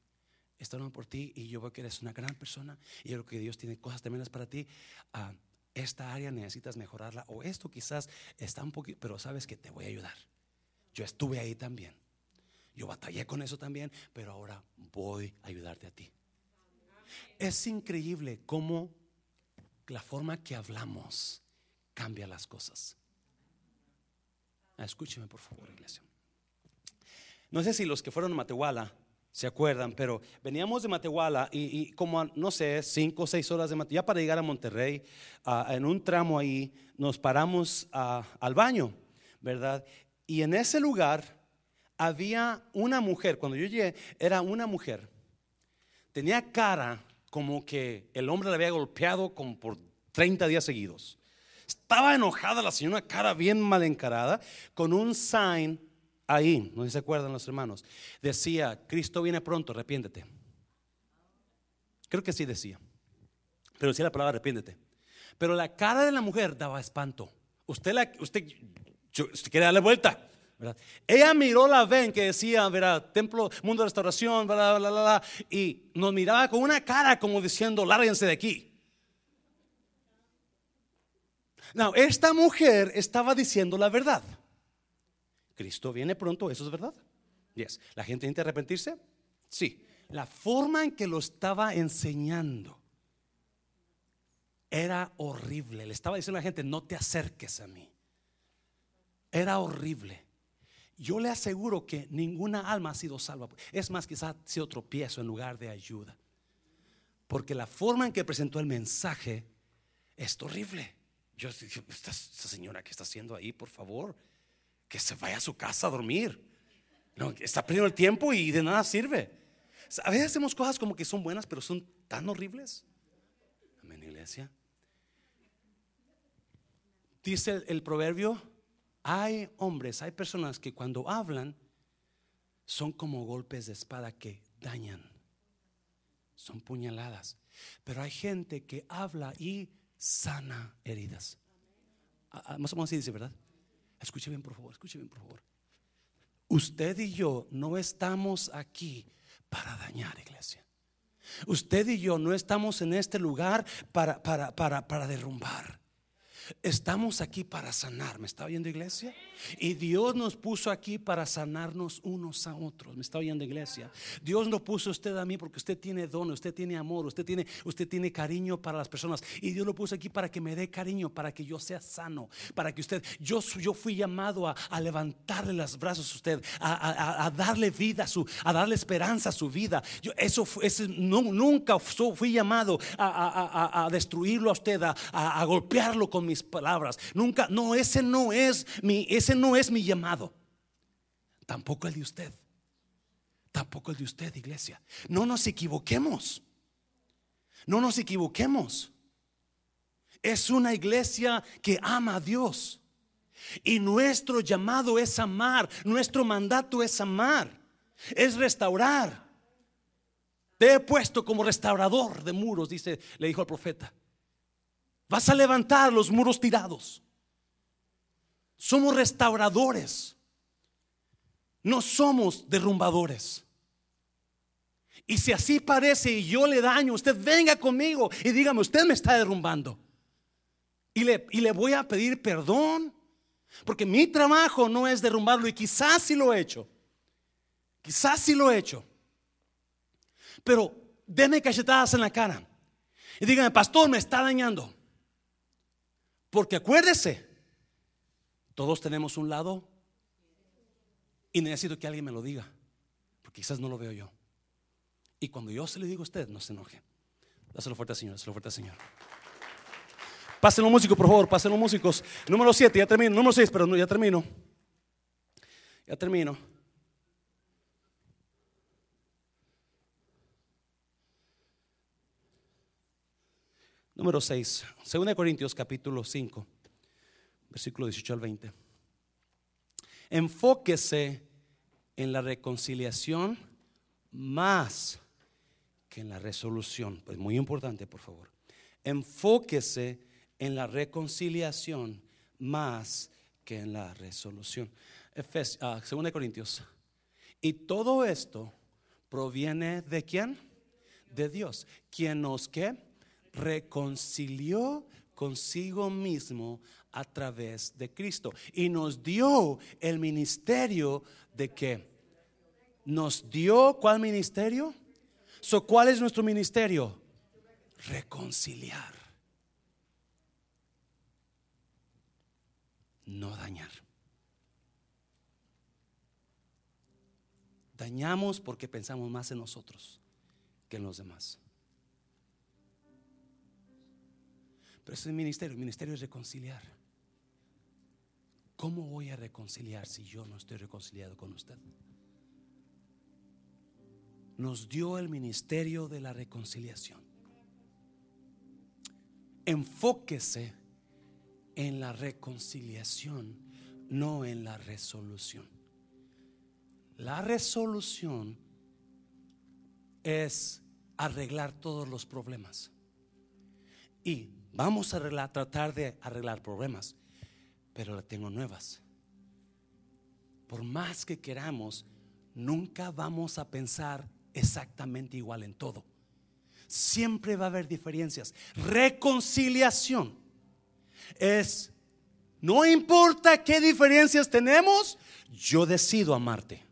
Estoy orando por ti y yo veo que eres una gran persona y yo creo que Dios tiene cosas tremendas para ti. Ah, esta área necesitas mejorarla o esto quizás está un poquito, pero sabes que te voy a ayudar. Yo estuve ahí también. Yo batallé con eso también, pero ahora voy a ayudarte a ti. Es increíble cómo la forma que hablamos cambia las cosas. Escúcheme por favor, iglesia. No sé si los que fueron a Matehuala se acuerdan, pero veníamos de Matehuala y, como, no sé, cinco o seis horas de Matehuala, ya para llegar a Monterrey, en un tramo ahí, nos paramos al baño, ¿verdad? Y en ese lugar había una mujer, cuando yo llegué, era una mujer, tenía cara como que el hombre le había golpeado por 30 días seguidos. Estaba enojada la señora, cara bien mal encarada, con un sign ahí, no sé si se acuerdan los hermanos. Decía, Cristo viene pronto, arrepiéntete. Creo que sí decía. Pero decía la palabra arrepiéntete. Pero la cara de la mujer daba espanto. Usted, la, usted, usted quiere darle vuelta. Ella miró la ven que decía, ¿verdad? Templo, mundo de restauración, bla, bla, bla, y nos miraba con una cara como diciendo, lárguense de aquí. No, esta mujer estaba diciendo la verdad. Cristo viene pronto, eso es verdad. Yes. ¿La gente que arrepentirse? Sí. La forma en que lo estaba enseñando era horrible. Le estaba diciendo a la gente, no te acerques a mí. Era horrible. Yo le aseguro que ninguna alma ha sido salva. Es más, quizás ha sido tropiezo en lugar de ayuda. Porque la forma en que presentó el mensaje es horrible. Yo dije, esta, señora que está haciendo ahí, por favor, que se vaya a su casa a dormir. No, está perdiendo el tiempo y de nada sirve. A veces hacemos cosas como que son buenas, pero son tan horribles. Amén, iglesia. Dice el proverbio hay hombres, hay personas que cuando hablan son como golpes de espada que dañan. Son puñaladas. Pero hay gente que habla y sana heridas. Más o menos así dice, ¿verdad? Escuche bien, por favor, escuche bien, por favor. Usted y yo no estamos aquí para dañar, iglesia. Usted y yo no estamos en este lugar para, para, para, para derrumbar. Estamos aquí para sanar. ¿Me está oyendo iglesia? Y Dios nos puso aquí para sanarnos unos a otros. ¿Me está oyendo iglesia? Dios no puso usted a mí porque usted tiene don, usted tiene amor, usted tiene, usted tiene cariño para las personas. Y Dios lo puso aquí para que me dé cariño, para que yo sea sano, para que usted, yo, yo fui llamado a, levantarle los brazos a usted, a, darle vida, a, su, a darle esperanza a su vida. Yo, eso, ese, no, nunca fui llamado a, destruirlo a usted, a, golpearlo con mis palabras. Nunca, no, ese no es mi, ese no es mi llamado. Tampoco el de usted. Tampoco el de usted, iglesia. No nos equivoquemos. No nos equivoquemos. Es una iglesia que ama a Dios. Y nuestro llamado es amar. Nuestro mandato es amar. Es restaurar. Te he puesto como restaurador de muros, dice, le dijo al profeta. Vas a levantar los muros tirados. Somos restauradores. No somos derrumbadores. Y si así parece y yo le daño, usted venga conmigo y dígame, usted me está derrumbando. Y le, y le voy a pedir perdón. Porque mi trabajo no es derrumbarlo y quizás sí lo he hecho. Quizás sí lo he hecho. Pero deme cachetadas en la cara. Y dígame, pastor, me está dañando. Porque acuérdese, todos tenemos un lado y necesito que alguien me lo diga, porque quizás no lo veo yo. Y cuando yo se le digo a usted, no se enoje. Dáselo fuerte al Señor, dáselo fuerte al Señor. Pásenlo músicos, por favor, pásenlo músicos. Número 7, ya termino. Número 6, pero no, ya termino. Ya termino. Número 6, 2 Corintios capítulo 5, versículo 18 al 20. Enfóquese en la reconciliación más que en la resolución. Pues muy importante, por favor. Enfóquese en la reconciliación más que en la resolución. Efes, 2 ah, Corintios. Y todo esto proviene de quién? De Dios. Quien nos que reconcilió consigo mismo a través de Cristo. Y nos dio el ministerio de que nos dio cuál ministerio? So, ¿Cuál es nuestro ministerio? Reconciliar. No dañar. Dañamos porque pensamos más en nosotros que en los demás. Pero ese es el ministerio. El ministerio es reconciliar. ¿Cómo voy a reconciliar si yo no estoy reconciliado con usted? Nos dio el ministerio de la reconciliación. Enfóquese en la reconciliación, no en la resolución. La resolución es arreglar todos los problemas. Y Vamos a tratar de arreglar problemas, pero la tengo nuevas. Por más que queramos, nunca vamos a pensar exactamente igual en todo. Siempre va a haber diferencias. Reconciliación es, no importa qué diferencias tenemos, yo decido amarte.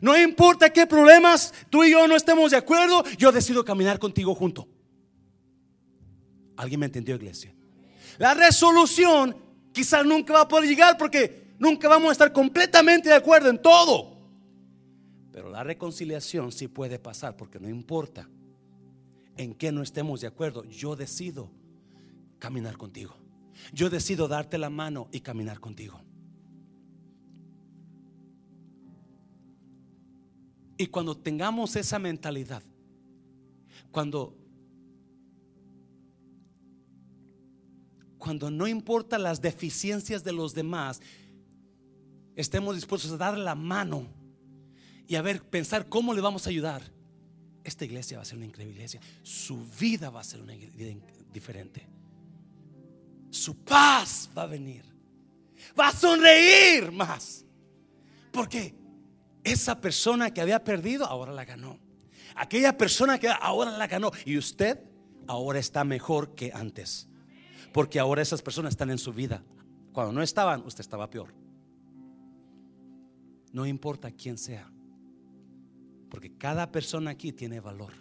No importa qué problemas tú y yo no estemos de acuerdo, yo decido caminar contigo junto. ¿Alguien me entendió, iglesia? La resolución quizás nunca va a poder llegar porque nunca vamos a estar completamente de acuerdo en todo. Pero la reconciliación sí puede pasar porque no importa en qué no estemos de acuerdo, yo decido caminar contigo. Yo decido darte la mano y caminar contigo. Y cuando tengamos esa mentalidad, cuando cuando no importa las deficiencias de los demás, estemos dispuestos a dar la mano y a ver, pensar cómo le vamos a ayudar. Esta iglesia va a ser una increíble iglesia. Su vida va a ser una vida diferente. Su paz va a venir. Va a sonreír más. Porque esa persona que había perdido ahora la ganó. Aquella persona que ahora la ganó. Y usted ahora está mejor que antes. Porque ahora esas personas están en su vida. Cuando no estaban, usted estaba peor. No importa quién sea. Porque cada persona aquí tiene valor.